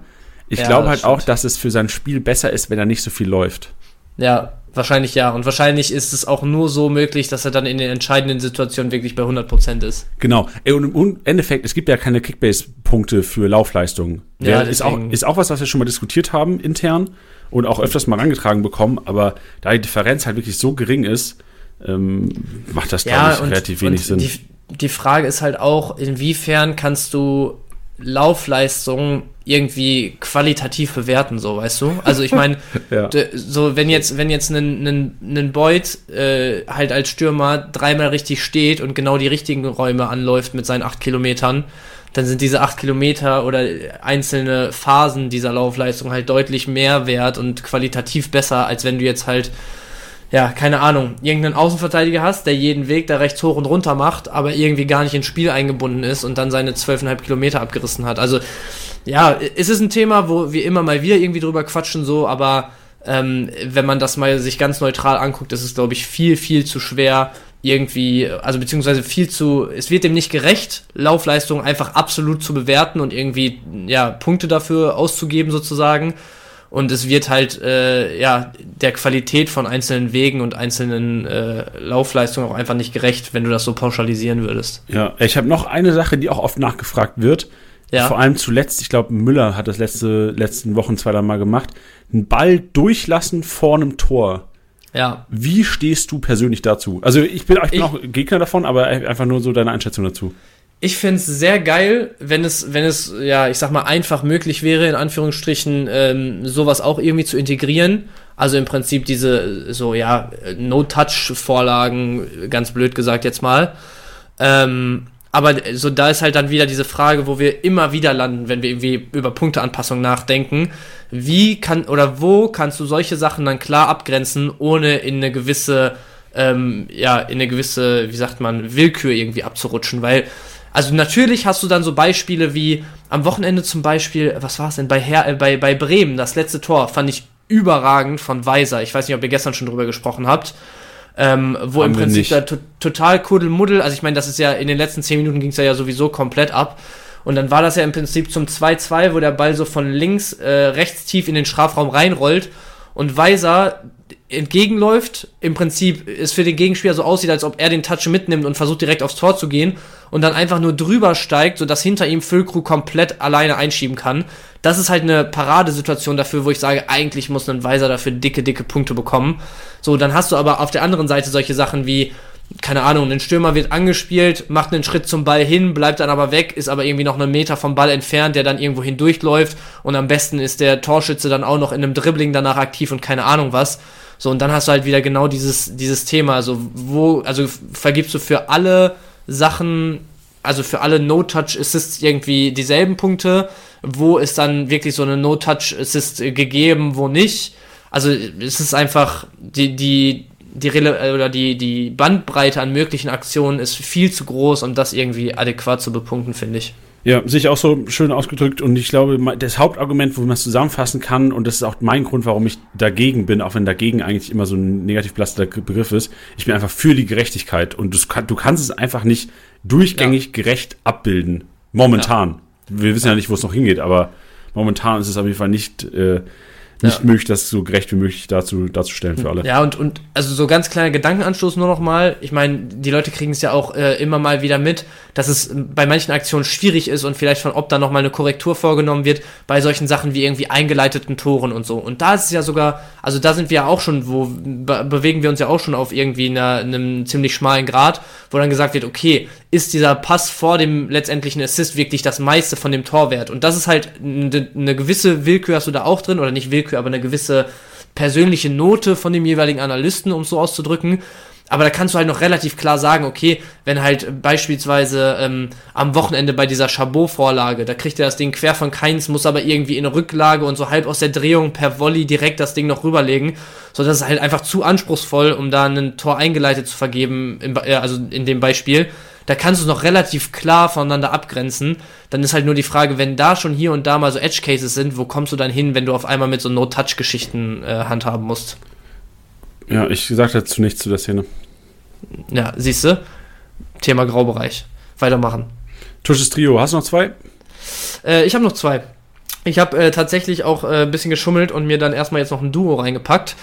Ich ja, glaube halt stimmt. auch, dass es für sein Spiel besser ist, wenn er nicht so viel läuft. Ja, wahrscheinlich ja. Und wahrscheinlich ist es auch nur so möglich, dass er dann in den entscheidenden Situationen wirklich bei 100% ist. Genau. Und im Endeffekt, es gibt ja keine Kickbase-Punkte für Laufleistungen. Ja, ist auch, ist auch was, was wir schon mal diskutiert haben intern und auch öfters mal rangetragen bekommen. Aber da die Differenz halt wirklich so gering ist, ähm, macht das, ja, glaube ich, und, relativ wenig Sinn. Die, die Frage ist halt auch, inwiefern kannst du Laufleistung irgendwie qualitativ bewerten, so, weißt du? Also ich meine, ja. so wenn jetzt, wenn jetzt ein, ein, ein Boyd äh, halt als Stürmer dreimal richtig steht und genau die richtigen Räume anläuft mit seinen acht Kilometern, dann sind diese acht Kilometer oder einzelne Phasen dieser Laufleistung halt deutlich mehr wert und qualitativ besser, als wenn du jetzt halt ja, keine Ahnung, irgendeinen Außenverteidiger hast, der jeden Weg da rechts hoch und runter macht, aber irgendwie gar nicht ins Spiel eingebunden ist und dann seine zwölfeinhalb Kilometer abgerissen hat. Also, ja, es ist ein Thema, wo wir immer mal wieder irgendwie drüber quatschen, so, aber ähm, wenn man das mal sich ganz neutral anguckt, ist es, glaube ich, viel, viel zu schwer, irgendwie, also beziehungsweise viel zu, es wird dem nicht gerecht, Laufleistung einfach absolut zu bewerten und irgendwie, ja, Punkte dafür auszugeben sozusagen und es wird halt äh, ja der Qualität von einzelnen Wegen und einzelnen äh, Laufleistungen auch einfach nicht gerecht, wenn du das so pauschalisieren würdest. Ja, ich habe noch eine Sache, die auch oft nachgefragt wird. Ja. Vor allem zuletzt, ich glaube, Müller hat das letzte letzten Wochen zwei, drei Mal gemacht. Einen Ball durchlassen vor einem Tor. Ja. Wie stehst du persönlich dazu? Also ich bin, ich bin ich, auch Gegner davon, aber einfach nur so deine Einschätzung dazu ich fände es sehr geil, wenn es, wenn es, ja, ich sag mal, einfach möglich wäre, in Anführungsstrichen, ähm, sowas auch irgendwie zu integrieren. Also im Prinzip diese, so, ja, No-Touch-Vorlagen, ganz blöd gesagt jetzt mal. Ähm, aber so, da ist halt dann wieder diese Frage, wo wir immer wieder landen, wenn wir irgendwie über Punkteanpassung nachdenken. Wie kann, oder wo kannst du solche Sachen dann klar abgrenzen, ohne in eine gewisse, ähm, ja, in eine gewisse, wie sagt man, Willkür irgendwie abzurutschen? Weil, also natürlich hast du dann so Beispiele wie am Wochenende zum Beispiel, was war es denn bei, Her äh, bei, bei Bremen, das letzte Tor fand ich überragend von Weiser. Ich weiß nicht, ob ihr gestern schon drüber gesprochen habt. Ähm, wo Haben im Prinzip da to total Kuddelmuddel, also ich meine, das ist ja in den letzten zehn Minuten ging es ja sowieso komplett ab. Und dann war das ja im Prinzip zum 2-2, wo der Ball so von links, äh, rechts tief in den Strafraum reinrollt und Weiser entgegenläuft, im Prinzip es für den Gegenspieler so aussieht, als ob er den Touch mitnimmt und versucht direkt aufs Tor zu gehen und dann einfach nur drüber steigt, sodass hinter ihm Füllkrug komplett alleine einschieben kann. Das ist halt eine Paradesituation dafür, wo ich sage, eigentlich muss ein Weiser dafür dicke, dicke Punkte bekommen. So, dann hast du aber auf der anderen Seite solche Sachen wie, keine Ahnung, ein Stürmer wird angespielt, macht einen Schritt zum Ball hin, bleibt dann aber weg, ist aber irgendwie noch einen Meter vom Ball entfernt, der dann irgendwo hindurchläuft und am besten ist der Torschütze dann auch noch in einem Dribbling danach aktiv und keine Ahnung was. So, und dann hast du halt wieder genau dieses, dieses Thema. Also, wo, also vergibst du für alle Sachen, also für alle No-Touch-Assists irgendwie dieselben Punkte? Wo ist dann wirklich so eine No-Touch-Assist gegeben, wo nicht? Also, es ist einfach, die, die, die Rele oder die, die Bandbreite an möglichen Aktionen ist viel zu groß, um das irgendwie adäquat zu bepunkten, finde ich. Ja, sich auch so schön ausgedrückt und ich glaube, das Hauptargument, wo man es zusammenfassen kann und das ist auch mein Grund, warum ich dagegen bin, auch wenn dagegen eigentlich immer so ein negativ belasteter Begriff ist, ich bin einfach für die Gerechtigkeit und du kannst es einfach nicht durchgängig ja. gerecht abbilden. Momentan. Ja. Wir wissen ja nicht, wo es noch hingeht, aber momentan ist es auf jeden Fall nicht äh, nicht ja. möglich, das so gerecht wie möglich dazu, darzustellen für alle. Ja, und, und also so ganz kleiner Gedankenanstoß nur noch mal. Ich meine, die Leute kriegen es ja auch äh, immer mal wieder mit, dass es bei manchen Aktionen schwierig ist und vielleicht von ob da noch mal eine Korrektur vorgenommen wird bei solchen Sachen wie irgendwie eingeleiteten Toren und so. Und da ist es ja sogar, also da sind wir ja auch schon, wo be bewegen wir uns ja auch schon auf irgendwie einer, einem ziemlich schmalen Grad, wo dann gesagt wird, okay, ist dieser Pass vor dem letztendlichen Assist wirklich das meiste von dem Torwert? Und das ist halt eine, gewisse Willkür hast du da auch drin oder nicht Willkür, aber eine gewisse persönliche Note von dem jeweiligen Analysten, um es so auszudrücken. Aber da kannst du halt noch relativ klar sagen, okay, wenn halt beispielsweise ähm, am Wochenende bei dieser Chabot-Vorlage, da kriegt er das Ding quer von Keins, muss aber irgendwie in eine Rücklage und so halb aus der Drehung per Volley direkt das Ding noch rüberlegen, so dass es halt einfach zu anspruchsvoll, um da ein Tor eingeleitet zu vergeben, im, äh, also in dem Beispiel da kannst du noch relativ klar voneinander abgrenzen. Dann ist halt nur die Frage, wenn da schon hier und da mal so Edge Cases sind, wo kommst du dann hin, wenn du auf einmal mit so No-Touch-Geschichten äh, handhaben musst? Ja, ich sag dazu nichts zu der Szene. Ja, siehst du? Thema Graubereich. Weitermachen. Tusches Trio, hast du noch zwei? Äh, ich habe noch zwei. Ich habe äh, tatsächlich auch äh, ein bisschen geschummelt und mir dann erstmal jetzt noch ein Duo reingepackt.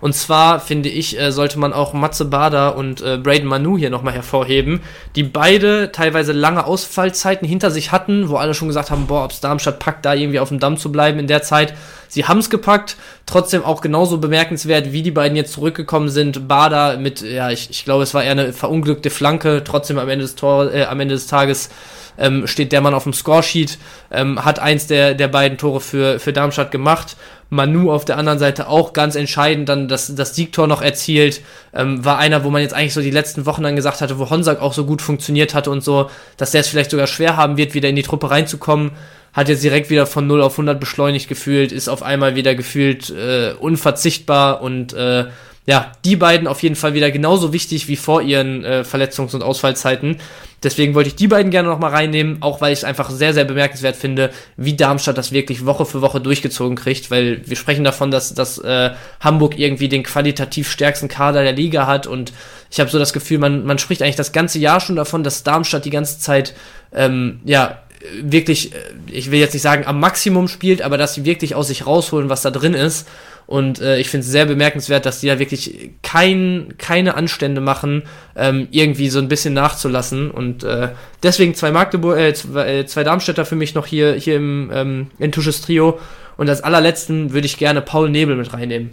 Und zwar finde ich, äh, sollte man auch Matze Bader und äh, Braden Manu hier nochmal hervorheben, die beide teilweise lange Ausfallzeiten hinter sich hatten, wo alle schon gesagt haben, boah, ob's Darmstadt packt, da irgendwie auf dem Damm zu bleiben in der Zeit. Sie haben's gepackt, trotzdem auch genauso bemerkenswert, wie die beiden jetzt zurückgekommen sind. Bader mit, ja, ich, ich glaube, es war eher eine verunglückte Flanke, trotzdem am Ende des Tor, äh, am Ende des Tages ähm, steht der Mann auf dem Scoresheet, ähm, hat eins der, der beiden Tore für, für Darmstadt gemacht. Manu auf der anderen Seite auch ganz entscheidend dann das, das Siegtor noch erzielt. Ähm, war einer, wo man jetzt eigentlich so die letzten Wochen dann gesagt hatte, wo Honsack auch so gut funktioniert hatte und so, dass der es vielleicht sogar schwer haben wird, wieder in die Truppe reinzukommen. Hat jetzt direkt wieder von 0 auf 100 beschleunigt gefühlt, ist auf einmal wieder gefühlt äh, unverzichtbar und äh, ja, die beiden auf jeden Fall wieder genauso wichtig wie vor ihren äh, Verletzungs- und Ausfallzeiten. Deswegen wollte ich die beiden gerne nochmal reinnehmen, auch weil ich es einfach sehr, sehr bemerkenswert finde, wie Darmstadt das wirklich Woche für Woche durchgezogen kriegt, weil wir sprechen davon, dass, dass äh, Hamburg irgendwie den qualitativ stärksten Kader der Liga hat und ich habe so das Gefühl, man, man spricht eigentlich das ganze Jahr schon davon, dass Darmstadt die ganze Zeit ähm, ja wirklich, äh, ich will jetzt nicht sagen am Maximum spielt, aber dass sie wirklich aus sich rausholen, was da drin ist. Und äh, ich finde es sehr bemerkenswert, dass die da wirklich kein, keine Anstände machen, ähm, irgendwie so ein bisschen nachzulassen. Und äh, deswegen zwei Magdeburg, äh, zwei, äh, zwei Darmstädter für mich noch hier, hier im ähm, Intusches Trio. Und als allerletzten würde ich gerne Paul Nebel mit reinnehmen.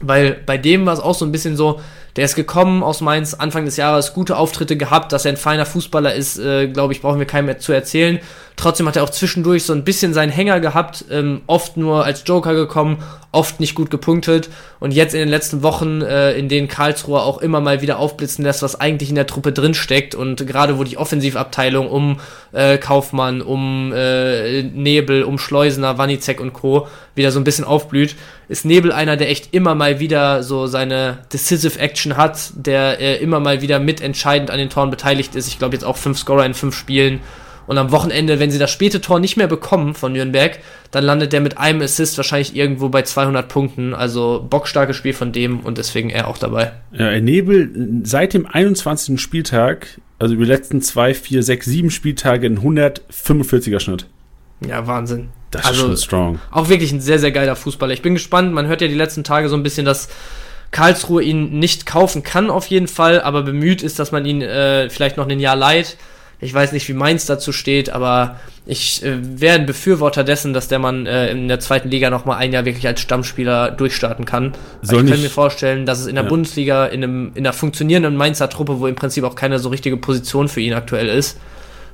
Weil bei dem war es auch so ein bisschen so, der ist gekommen aus Mainz Anfang des Jahres, gute Auftritte gehabt, dass er ein feiner Fußballer ist, äh, glaube ich, brauchen wir keinem mehr zu erzählen. Trotzdem hat er auch zwischendurch so ein bisschen seinen Hänger gehabt, ähm, oft nur als Joker gekommen, oft nicht gut gepunktet und jetzt in den letzten Wochen, äh, in denen Karlsruhe auch immer mal wieder aufblitzen lässt, was eigentlich in der Truppe drin steckt und gerade wo die Offensivabteilung um äh, Kaufmann, um äh, Nebel, um Schleusener, Wanizek und Co. wieder so ein bisschen aufblüht, ist Nebel einer, der echt immer mal wieder so seine Decisive Action hat, der äh, immer mal wieder mitentscheidend an den Toren beteiligt ist. Ich glaube jetzt auch fünf Scorer in fünf Spielen und am Wochenende, wenn sie das späte Tor nicht mehr bekommen von Nürnberg, dann landet der mit einem Assist wahrscheinlich irgendwo bei 200 Punkten. Also bockstarkes Spiel von dem und deswegen er auch dabei. Ja, Nebel seit dem 21. Spieltag, also über die letzten zwei, vier, sechs, sieben Spieltage ein 145er Schnitt. Ja, Wahnsinn. Das also, ist schon strong. Auch wirklich ein sehr, sehr geiler Fußballer. Ich bin gespannt. Man hört ja die letzten Tage so ein bisschen, dass Karlsruhe ihn nicht kaufen kann auf jeden Fall, aber bemüht ist, dass man ihn äh, vielleicht noch ein Jahr leiht. Ich weiß nicht, wie Mainz dazu steht, aber ich äh, wäre ein Befürworter dessen, dass der Mann äh, in der zweiten Liga noch mal ein Jahr wirklich als Stammspieler durchstarten kann. Soll ich kann mir vorstellen, dass es in der ja. Bundesliga in, einem, in einer funktionierenden Mainzer Truppe, wo im Prinzip auch keine so richtige Position für ihn aktuell ist,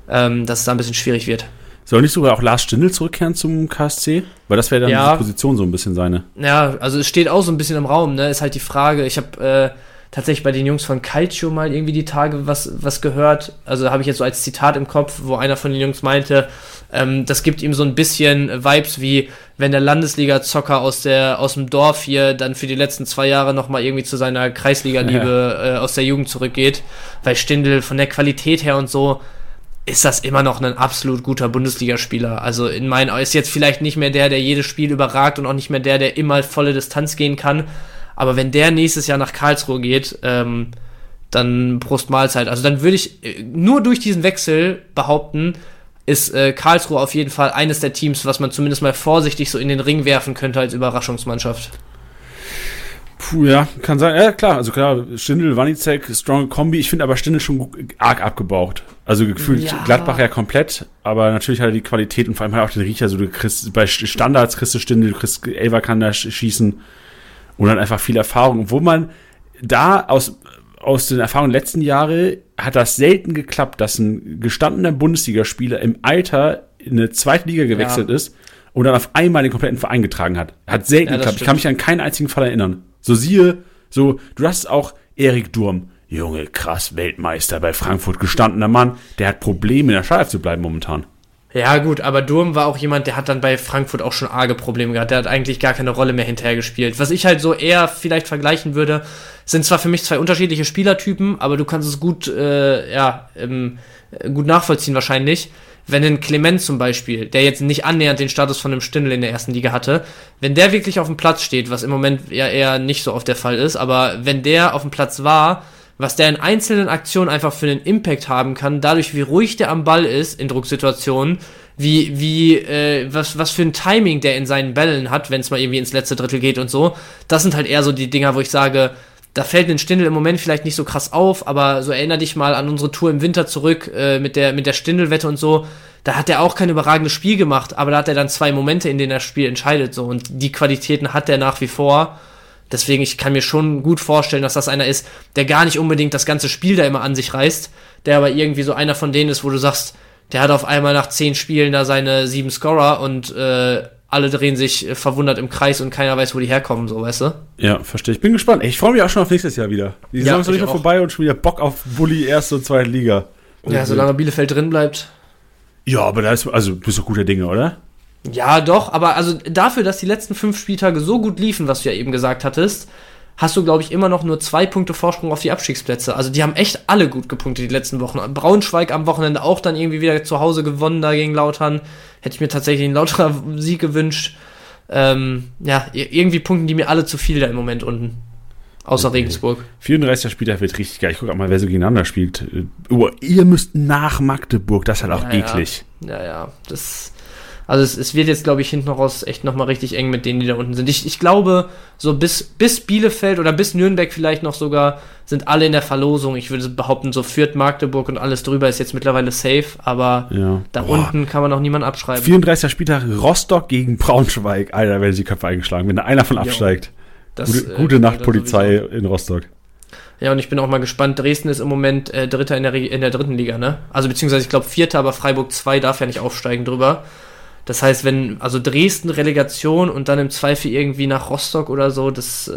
ähm, dass es da ein bisschen schwierig wird. Soll nicht sogar auch Lars Stindl zurückkehren zum KSC? Weil das wäre dann ja. die Position so ein bisschen seine. Ja, also es steht auch so ein bisschen im Raum, ne? Ist halt die Frage. Ich habe äh, tatsächlich bei den Jungs von Calcio mal irgendwie die Tage was, was gehört. Also habe ich jetzt so als Zitat im Kopf, wo einer von den Jungs meinte, ähm, das gibt ihm so ein bisschen Vibes wie, wenn der Landesliga-Zocker aus, der, aus dem Dorf hier dann für die letzten zwei Jahre nochmal irgendwie zu seiner Kreisliga-Liebe ja. äh, aus der Jugend zurückgeht. Weil Stindl von der Qualität her und so ist das immer noch ein absolut guter Bundesligaspieler. Also in meinen ist jetzt vielleicht nicht mehr der, der jedes Spiel überragt und auch nicht mehr der, der immer volle Distanz gehen kann. Aber wenn der nächstes Jahr nach Karlsruhe geht, ähm, dann Brustmahlzeit. Also dann würde ich äh, nur durch diesen Wechsel behaupten, ist äh, Karlsruhe auf jeden Fall eines der Teams, was man zumindest mal vorsichtig so in den Ring werfen könnte als Überraschungsmannschaft. Puh, ja, kann sein. Ja, klar, also klar, Stindel, Wanizek, strong Kombi. Ich finde aber Stindel schon arg abgebraucht. Also gefühlt ja. Gladbach ja komplett, aber natürlich hat er die Qualität und vor allem er auch den Riecher. Also du kriegst bei Standards kriegst du Stindel, du kriegst Elva kann da schießen und dann einfach viel Erfahrung. Wo man da aus, aus den Erfahrungen letzten Jahre hat das selten geklappt, dass ein gestandener Bundesligaspieler im Alter in eine zweite Liga gewechselt ja. ist und dann auf einmal den kompletten Verein getragen hat. Hat selten ja, geklappt. Stimmt. Ich kann mich an keinen einzigen Fall erinnern. So siehe, so, du hast auch Erik Durm. Junge, krass, Weltmeister bei Frankfurt, gestandener Mann. Der hat Probleme, in der Schale zu bleiben momentan. Ja, gut, aber Durm war auch jemand, der hat dann bei Frankfurt auch schon arge Probleme gehabt. Der hat eigentlich gar keine Rolle mehr hinterher gespielt. Was ich halt so eher vielleicht vergleichen würde, sind zwar für mich zwei unterschiedliche Spielertypen, aber du kannst es gut, äh, ja, ähm, gut nachvollziehen wahrscheinlich. Wenn ein Clement zum Beispiel, der jetzt nicht annähernd den Status von einem Stindl in der ersten Liga hatte, wenn der wirklich auf dem Platz steht, was im Moment ja eher nicht so oft der Fall ist, aber wenn der auf dem Platz war, was der in einzelnen Aktionen einfach für einen Impact haben kann, dadurch wie ruhig der am Ball ist in Drucksituationen, wie, wie, äh, was, was für ein Timing der in seinen Bällen hat, wenn es mal irgendwie ins letzte Drittel geht und so. Das sind halt eher so die Dinger, wo ich sage, da fällt ein Stindel im Moment vielleicht nicht so krass auf, aber so erinner dich mal an unsere Tour im Winter zurück äh, mit der mit der Stindelwette und so. Da hat er auch kein überragendes Spiel gemacht, aber da hat er dann zwei Momente, in denen das Spiel entscheidet so und die Qualitäten hat er nach wie vor. Deswegen, ich kann mir schon gut vorstellen, dass das einer ist, der gar nicht unbedingt das ganze Spiel da immer an sich reißt, der aber irgendwie so einer von denen ist, wo du sagst, der hat auf einmal nach zehn Spielen da seine sieben Scorer und äh, alle drehen sich verwundert im Kreis und keiner weiß, wo die herkommen, so, weißt du? Ja, verstehe. Ich bin gespannt. Ich freue mich auch schon auf nächstes Jahr wieder. Die Saison ja, ist noch nicht mehr vorbei und schon wieder Bock auf Bulli erste und zweite Liga. Und ja, solange Bielefeld drin bleibt. Ja, aber da ist, also, du bist doch guter Dinge, oder? Ja, doch, aber also dafür, dass die letzten fünf Spieltage so gut liefen, was du ja eben gesagt hattest, hast du, glaube ich, immer noch nur zwei Punkte Vorsprung auf die Abstiegsplätze. Also die haben echt alle gut gepunktet die letzten Wochen. Braunschweig am Wochenende auch dann irgendwie wieder zu Hause gewonnen da gegen Lautern. Hätte ich mir tatsächlich einen lauterer Sieg gewünscht. Ähm, ja, irgendwie punkten die mir alle zu viel da im Moment unten. Außer okay. Regensburg. 34. Spieltag wird richtig geil. Ich gucke auch mal, wer so gegeneinander spielt. Oh, ihr müsst nach Magdeburg. Das ist halt auch ja, eklig. Ja, ja. ja. Das also es, es wird jetzt, glaube ich, hinten raus echt nochmal richtig eng mit denen, die da unten sind. Ich, ich glaube, so bis, bis Bielefeld oder bis Nürnberg vielleicht noch sogar sind alle in der Verlosung. Ich würde behaupten, so Fürth, Magdeburg und alles drüber ist jetzt mittlerweile safe, aber ja. da Boah. unten kann man noch niemand abschreiben. 34. Spieltag Rostock gegen Braunschweig. Alter, werden sie Köpfe eingeschlagen, wenn da einer von absteigt. Das, gute, gute äh, Nacht, Polizei in Rostock. Ja, und ich bin auch mal gespannt. Dresden ist im Moment äh, Dritter in der, in der dritten Liga, ne? Also beziehungsweise ich glaube Vierter, aber Freiburg 2 darf ja nicht aufsteigen drüber. Das heißt, wenn, also Dresden Relegation und dann im Zweifel irgendwie nach Rostock oder so, das, äh,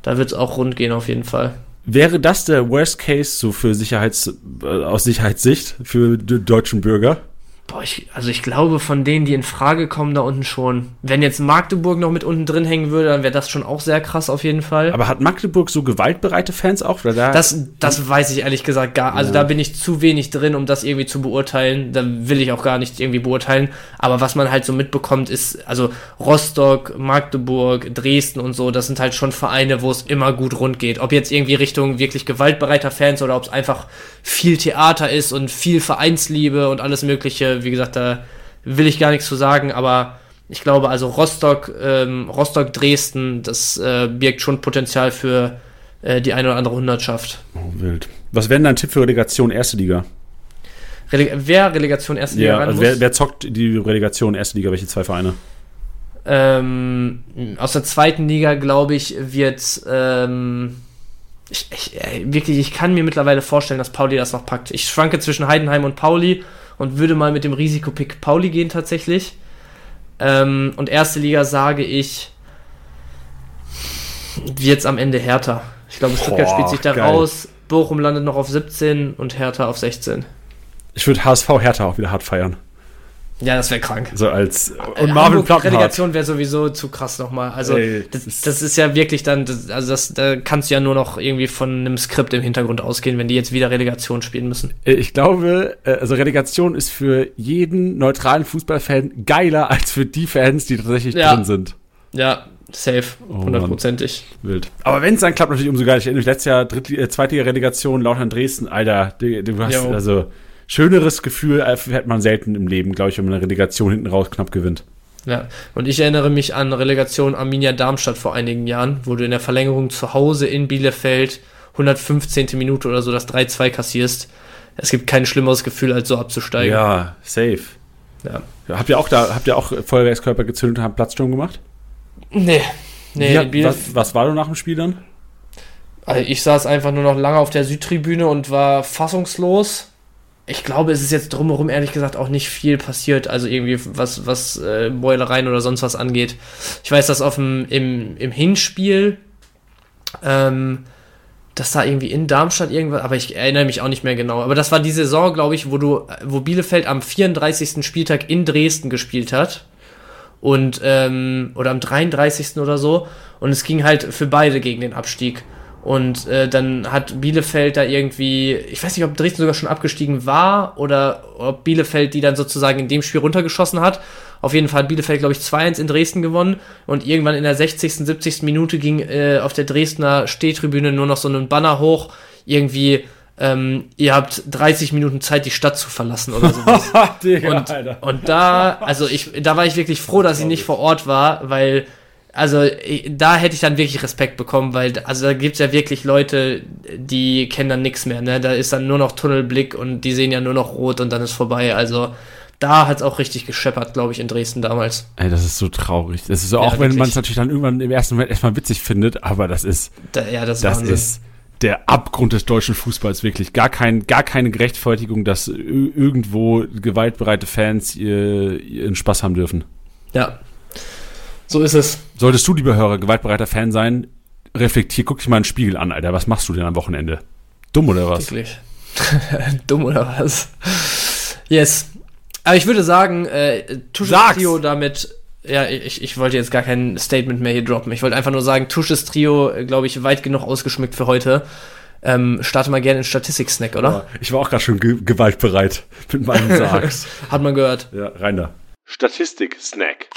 da wird es auch rund gehen auf jeden Fall. Wäre das der Worst Case so für Sicherheits, äh, aus Sicherheitssicht für die deutschen Bürger? Boah, ich, also ich glaube, von denen, die in Frage kommen, da unten schon. Wenn jetzt Magdeburg noch mit unten drin hängen würde, dann wäre das schon auch sehr krass auf jeden Fall. Aber hat Magdeburg so gewaltbereite Fans auch? Oder da das, das weiß ich ehrlich gesagt gar. Also ja. da bin ich zu wenig drin, um das irgendwie zu beurteilen. Da will ich auch gar nicht irgendwie beurteilen. Aber was man halt so mitbekommt, ist, also Rostock, Magdeburg, Dresden und so, das sind halt schon Vereine, wo es immer gut rund geht. Ob jetzt irgendwie Richtung wirklich gewaltbereiter Fans oder ob es einfach viel Theater ist und viel Vereinsliebe und alles Mögliche wie gesagt, da will ich gar nichts zu sagen, aber ich glaube, also Rostock, ähm, Rostock, Dresden, das äh, birgt schon Potenzial für äh, die eine oder andere Hundertschaft. Oh, wild. Was wäre denn dein Tipp für Relegation Erste Liga? Rele wer Relegation Erste Liga? Ja, also wer, wer, zockt die Relegation Erste Liga? Welche zwei Vereine? Ähm, aus der zweiten Liga, glaube ich, wird ähm, ich, ich, wirklich, ich kann mir mittlerweile vorstellen, dass Pauli das noch packt. Ich schwanke zwischen Heidenheim und Pauli und würde mal mit dem Risikopick Pauli gehen tatsächlich. Ähm, und erste Liga sage ich, wird es am Ende härter. Ich glaube, Stuttgart spielt sich da geil. raus, Bochum landet noch auf 17 und Hertha auf 16. Ich würde HSV Hertha auch wieder hart feiern. Ja, das wäre krank. So als äh, und Marvin Hamburg Relegation wäre sowieso zu krass nochmal. Also Ey, das, das, ist ja wirklich dann, das, also das, da kannst du ja nur noch irgendwie von einem Skript im Hintergrund ausgehen, wenn die jetzt wieder Relegation spielen müssen. Äh, ich glaube, äh, also Relegation ist für jeden neutralen Fußballfan geiler als für die Fans, die tatsächlich ja. drin sind. Ja, safe, oh hundertprozentig. Oh Wild. Aber wenn es dann klappt, natürlich umso geiler. Ich erinnere mich letztes Jahr Dritt, äh, zweite Relegation Lautern Dresden, Alter, du, du hast jo. also schöneres Gefühl hat man selten im Leben, glaube ich, wenn man eine Relegation hinten raus knapp gewinnt. Ja, und ich erinnere mich an Relegation Arminia Darmstadt vor einigen Jahren, wo du in der Verlängerung zu Hause in Bielefeld 115. Minute oder so das 3-2 kassierst. Es gibt kein schlimmeres Gefühl, als so abzusteigen. Ja, safe. Ja. Habt ihr auch da, habt ihr auch Feuerwerkskörper gezündet und habt Platzsturm gemacht? Nee. Nee, Wie, was, was war du nach dem Spiel dann? Also ich saß einfach nur noch lange auf der Südtribüne und war fassungslos ich glaube, es ist jetzt drumherum ehrlich gesagt auch nicht viel passiert, also irgendwie was, was äh, Beulereien oder sonst was angeht. Ich weiß, dass auf dem, im, im Hinspiel, ähm, dass da irgendwie in Darmstadt irgendwas, aber ich erinnere mich auch nicht mehr genau. Aber das war die Saison, glaube ich, wo du, wo Bielefeld am 34. Spieltag in Dresden gespielt hat. Und, ähm, oder am 33. oder so. Und es ging halt für beide gegen den Abstieg. Und äh, dann hat Bielefeld da irgendwie, ich weiß nicht, ob Dresden sogar schon abgestiegen war oder ob Bielefeld die dann sozusagen in dem Spiel runtergeschossen hat. Auf jeden Fall hat Bielefeld, glaube ich, 2-1 in Dresden gewonnen. Und irgendwann in der 60., 70. Minute ging äh, auf der Dresdner Stehtribüne nur noch so ein Banner hoch. Irgendwie, ähm, ihr habt 30 Minuten Zeit, die Stadt zu verlassen oder sowas. Digga, und, und da, also ich, da war ich wirklich froh, dass ich nicht vor Ort war, weil also da hätte ich dann wirklich Respekt bekommen, weil also da gibt es ja wirklich Leute, die kennen dann nichts mehr, ne? Da ist dann nur noch Tunnelblick und die sehen ja nur noch rot und dann ist vorbei. Also da hat es auch richtig gescheppert, glaube ich, in Dresden damals. Ey, das ist so traurig. Das ist so, ja, auch wenn man es natürlich dann irgendwann im ersten Moment erstmal witzig findet, aber das ist. Da, ja, das, das ist. der Abgrund des deutschen Fußballs, wirklich. Gar, kein, gar keine Gerechtfertigung, dass irgendwo gewaltbereite Fans ihren Spaß haben dürfen. Ja, so ist es. Solltest du, lieber Hörer, gewaltbereiter Fan sein, reflektier, guck dich mal einen Spiegel an, Alter. Was machst du denn am Wochenende? Dumm oder was? Wirklich. Dumm oder was? Yes. Aber ich würde sagen, äh, Tusches Trio damit. Ja, ich, ich wollte jetzt gar kein Statement mehr hier droppen. Ich wollte einfach nur sagen, Tusches Trio, äh, glaube ich, weit genug ausgeschmückt für heute. Ähm, starte mal gerne in Statistik-Snack, oder? Ja, ich war auch gerade schon ge gewaltbereit mit meinen Sargs. Hat man gehört. Ja, rein da. Statistik-Snack.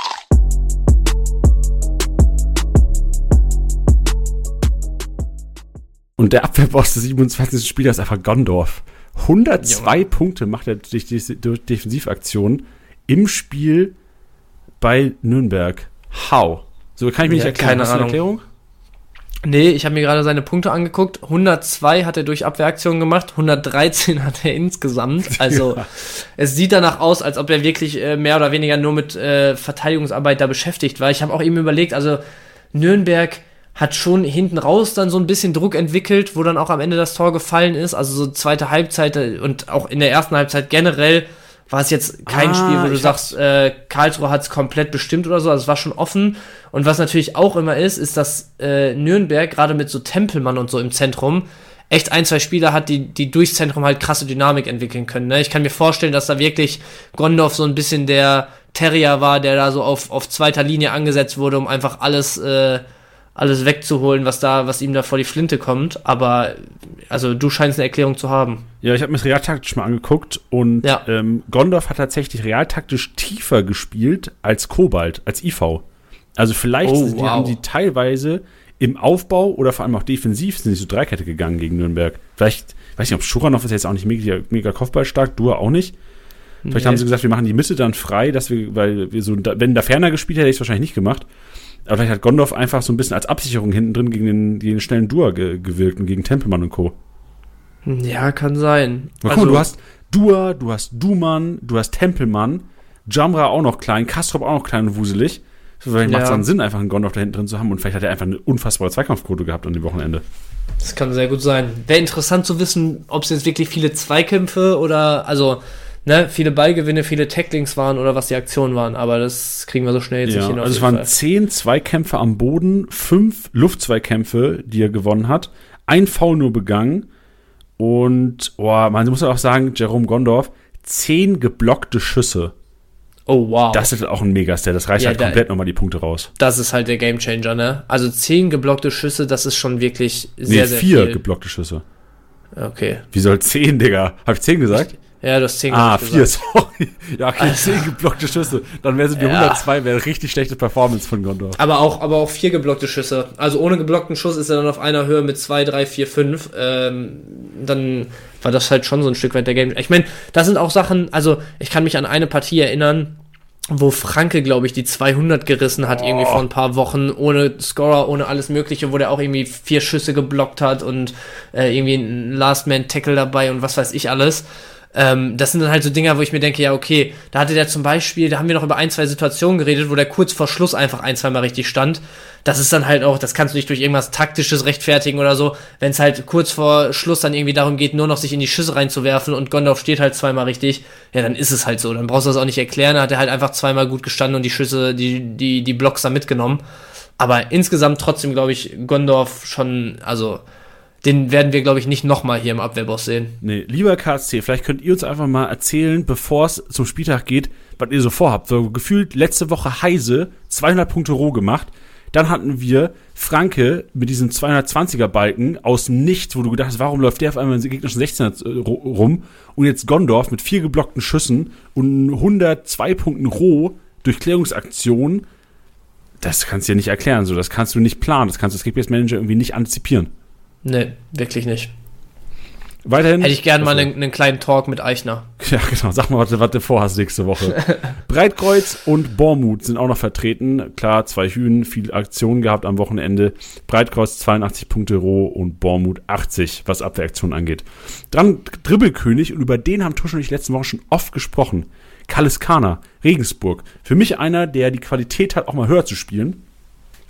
Und der Abwehrboss des 27. Spielers ist einfach Gondorf. 102 Junge. Punkte macht er durch, durch Defensivaktionen im Spiel bei Nürnberg. How? So kann ich mir ja, erklären. Keine Ahnung. Erklärung? Nee, ich habe mir gerade seine Punkte angeguckt. 102 hat er durch Abwehraktionen gemacht, 113 hat er insgesamt. Also ja. es sieht danach aus, als ob er wirklich äh, mehr oder weniger nur mit äh, Verteidigungsarbeit da beschäftigt war. Ich habe auch eben überlegt, also Nürnberg hat schon hinten raus dann so ein bisschen Druck entwickelt, wo dann auch am Ende das Tor gefallen ist. Also so zweite Halbzeit äh, und auch in der ersten Halbzeit generell war es jetzt kein ah, Spiel, wo du sagst, äh, Karlsruhe hat es komplett bestimmt oder so. Also es war schon offen. Und was natürlich auch immer ist, ist, dass äh, Nürnberg gerade mit so Tempelmann und so im Zentrum echt ein, zwei Spieler hat, die, die durchs Zentrum halt krasse Dynamik entwickeln können. Ne? Ich kann mir vorstellen, dass da wirklich Gondorf so ein bisschen der Terrier war, der da so auf, auf zweiter Linie angesetzt wurde, um einfach alles äh, alles wegzuholen, was da, was ihm da vor die Flinte kommt. Aber also du scheinst eine Erklärung zu haben. Ja, ich habe mir das realtaktisch mal angeguckt und ja. ähm, Gondorf hat tatsächlich realtaktisch tiefer gespielt als Kobalt, als IV. Also vielleicht oh, wow. haben sie teilweise im Aufbau oder vor allem auch defensiv sind sie so Dreikette gegangen gegen Nürnberg. Vielleicht, weiß nicht, ob Schuranov ist jetzt auch nicht mega, mega kopfballstark, du auch nicht. Vielleicht nee. haben sie gesagt, wir machen die Mitte dann frei, dass wir, weil wir so, wenn da ferner gespielt hätte, hätte ich es wahrscheinlich nicht gemacht. Aber vielleicht hat Gondorf einfach so ein bisschen als Absicherung hinten drin gegen den, gegen den schnellen Dua ge gewirkt und gegen Tempelmann und Co. Ja, kann sein. Aber also, guck mal, du hast Dua, du hast Dumann, du hast Tempelmann, Jamra auch noch klein, Kastrop auch noch klein und wuselig. Vielleicht macht es dann Sinn, einfach einen Gondorf da hinten drin zu haben und vielleicht hat er einfach eine unfassbare Zweikampfquote gehabt an dem Wochenende. Das kann sehr gut sein. Wäre interessant zu wissen, ob es jetzt wirklich viele Zweikämpfe oder, also ne, viele Ballgewinne, viele Tacklings waren oder was die Aktionen waren, aber das kriegen wir so schnell jetzt ja, nicht hin. Also es waren Fall. zehn Zweikämpfe am Boden, fünf Luftzweikämpfe, die er gewonnen hat, ein Foul nur begangen und, oh, man muss auch sagen, Jerome Gondorf, zehn geblockte Schüsse. Oh, wow. Das ist auch ein Megastar. Das reißt ja, halt komplett nochmal die Punkte raus. Das ist halt der Gamechanger, ne? Also zehn geblockte Schüsse, das ist schon wirklich sehr, nee, sehr vier viel. geblockte Schüsse. Okay. Wie soll zehn, Digga? Hab ich zehn gesagt? Ja, du hast 10 Ah, 4, sorry. Ja, okay, also, 10 geblockte Schüsse. Dann wäre sie die ja. 102, wäre richtig schlechte Performance von Gondor. Aber auch, aber auch 4 geblockte Schüsse. Also ohne geblockten Schuss ist er dann auf einer Höhe mit 2, 3, 4, 5. Ähm, dann war das halt schon so ein Stück weit der Game. Ich meine, das sind auch Sachen, also ich kann mich an eine Partie erinnern, wo Franke, glaube ich, die 200 gerissen hat, oh. irgendwie vor ein paar Wochen, ohne Scorer, ohne alles Mögliche, wo der auch irgendwie vier Schüsse geblockt hat und äh, irgendwie ein Last-Man-Tackle dabei und was weiß ich alles. Ähm, das sind dann halt so Dinger, wo ich mir denke, ja, okay, da hatte der zum Beispiel, da haben wir noch über ein, zwei Situationen geredet, wo der kurz vor Schluss einfach ein, zwei Mal richtig stand. Das ist dann halt auch, das kannst du nicht durch irgendwas Taktisches rechtfertigen oder so. Wenn es halt kurz vor Schluss dann irgendwie darum geht, nur noch sich in die Schüsse reinzuwerfen und Gondorf steht halt zweimal richtig, ja, dann ist es halt so. Dann brauchst du das auch nicht erklären. Da hat er halt einfach zweimal gut gestanden und die Schüsse, die, die, die Blocks da mitgenommen. Aber insgesamt trotzdem, glaube ich, Gondorf schon, also den werden wir, glaube ich, nicht nochmal hier im Abwehrboss sehen. Nee, lieber KSC, vielleicht könnt ihr uns einfach mal erzählen, bevor es zum Spieltag geht, was ihr so vorhabt. So gefühlt letzte Woche Heise 200 Punkte roh gemacht. Dann hatten wir Franke mit diesem 220er Balken aus nichts, wo du gedacht hast, warum läuft der auf einmal in gegnerischen 16er äh, rum? Und jetzt Gondorf mit vier geblockten Schüssen und 102 Punkten roh durch Klärungsaktionen. Das kannst du dir nicht erklären, so. Das kannst du nicht planen. Das kannst du als GPS Manager irgendwie nicht antizipieren. Nee, wirklich nicht. Weiterhin. Hätte ich gerne mal einen, einen, kleinen Talk mit Eichner. Ja, genau. Sag mal, was, was du vorhast nächste Woche. Breitkreuz und Bormut sind auch noch vertreten. Klar, zwei Hühn, viel Aktion gehabt am Wochenende. Breitkreuz 82 Punkte roh und Bormut 80, was Abwehraktion angeht. Dann Dribbelkönig und über den haben Tusch und ich letzte Woche schon oft gesprochen. Kaliskana, Regensburg. Für mich einer, der die Qualität hat, auch mal höher zu spielen.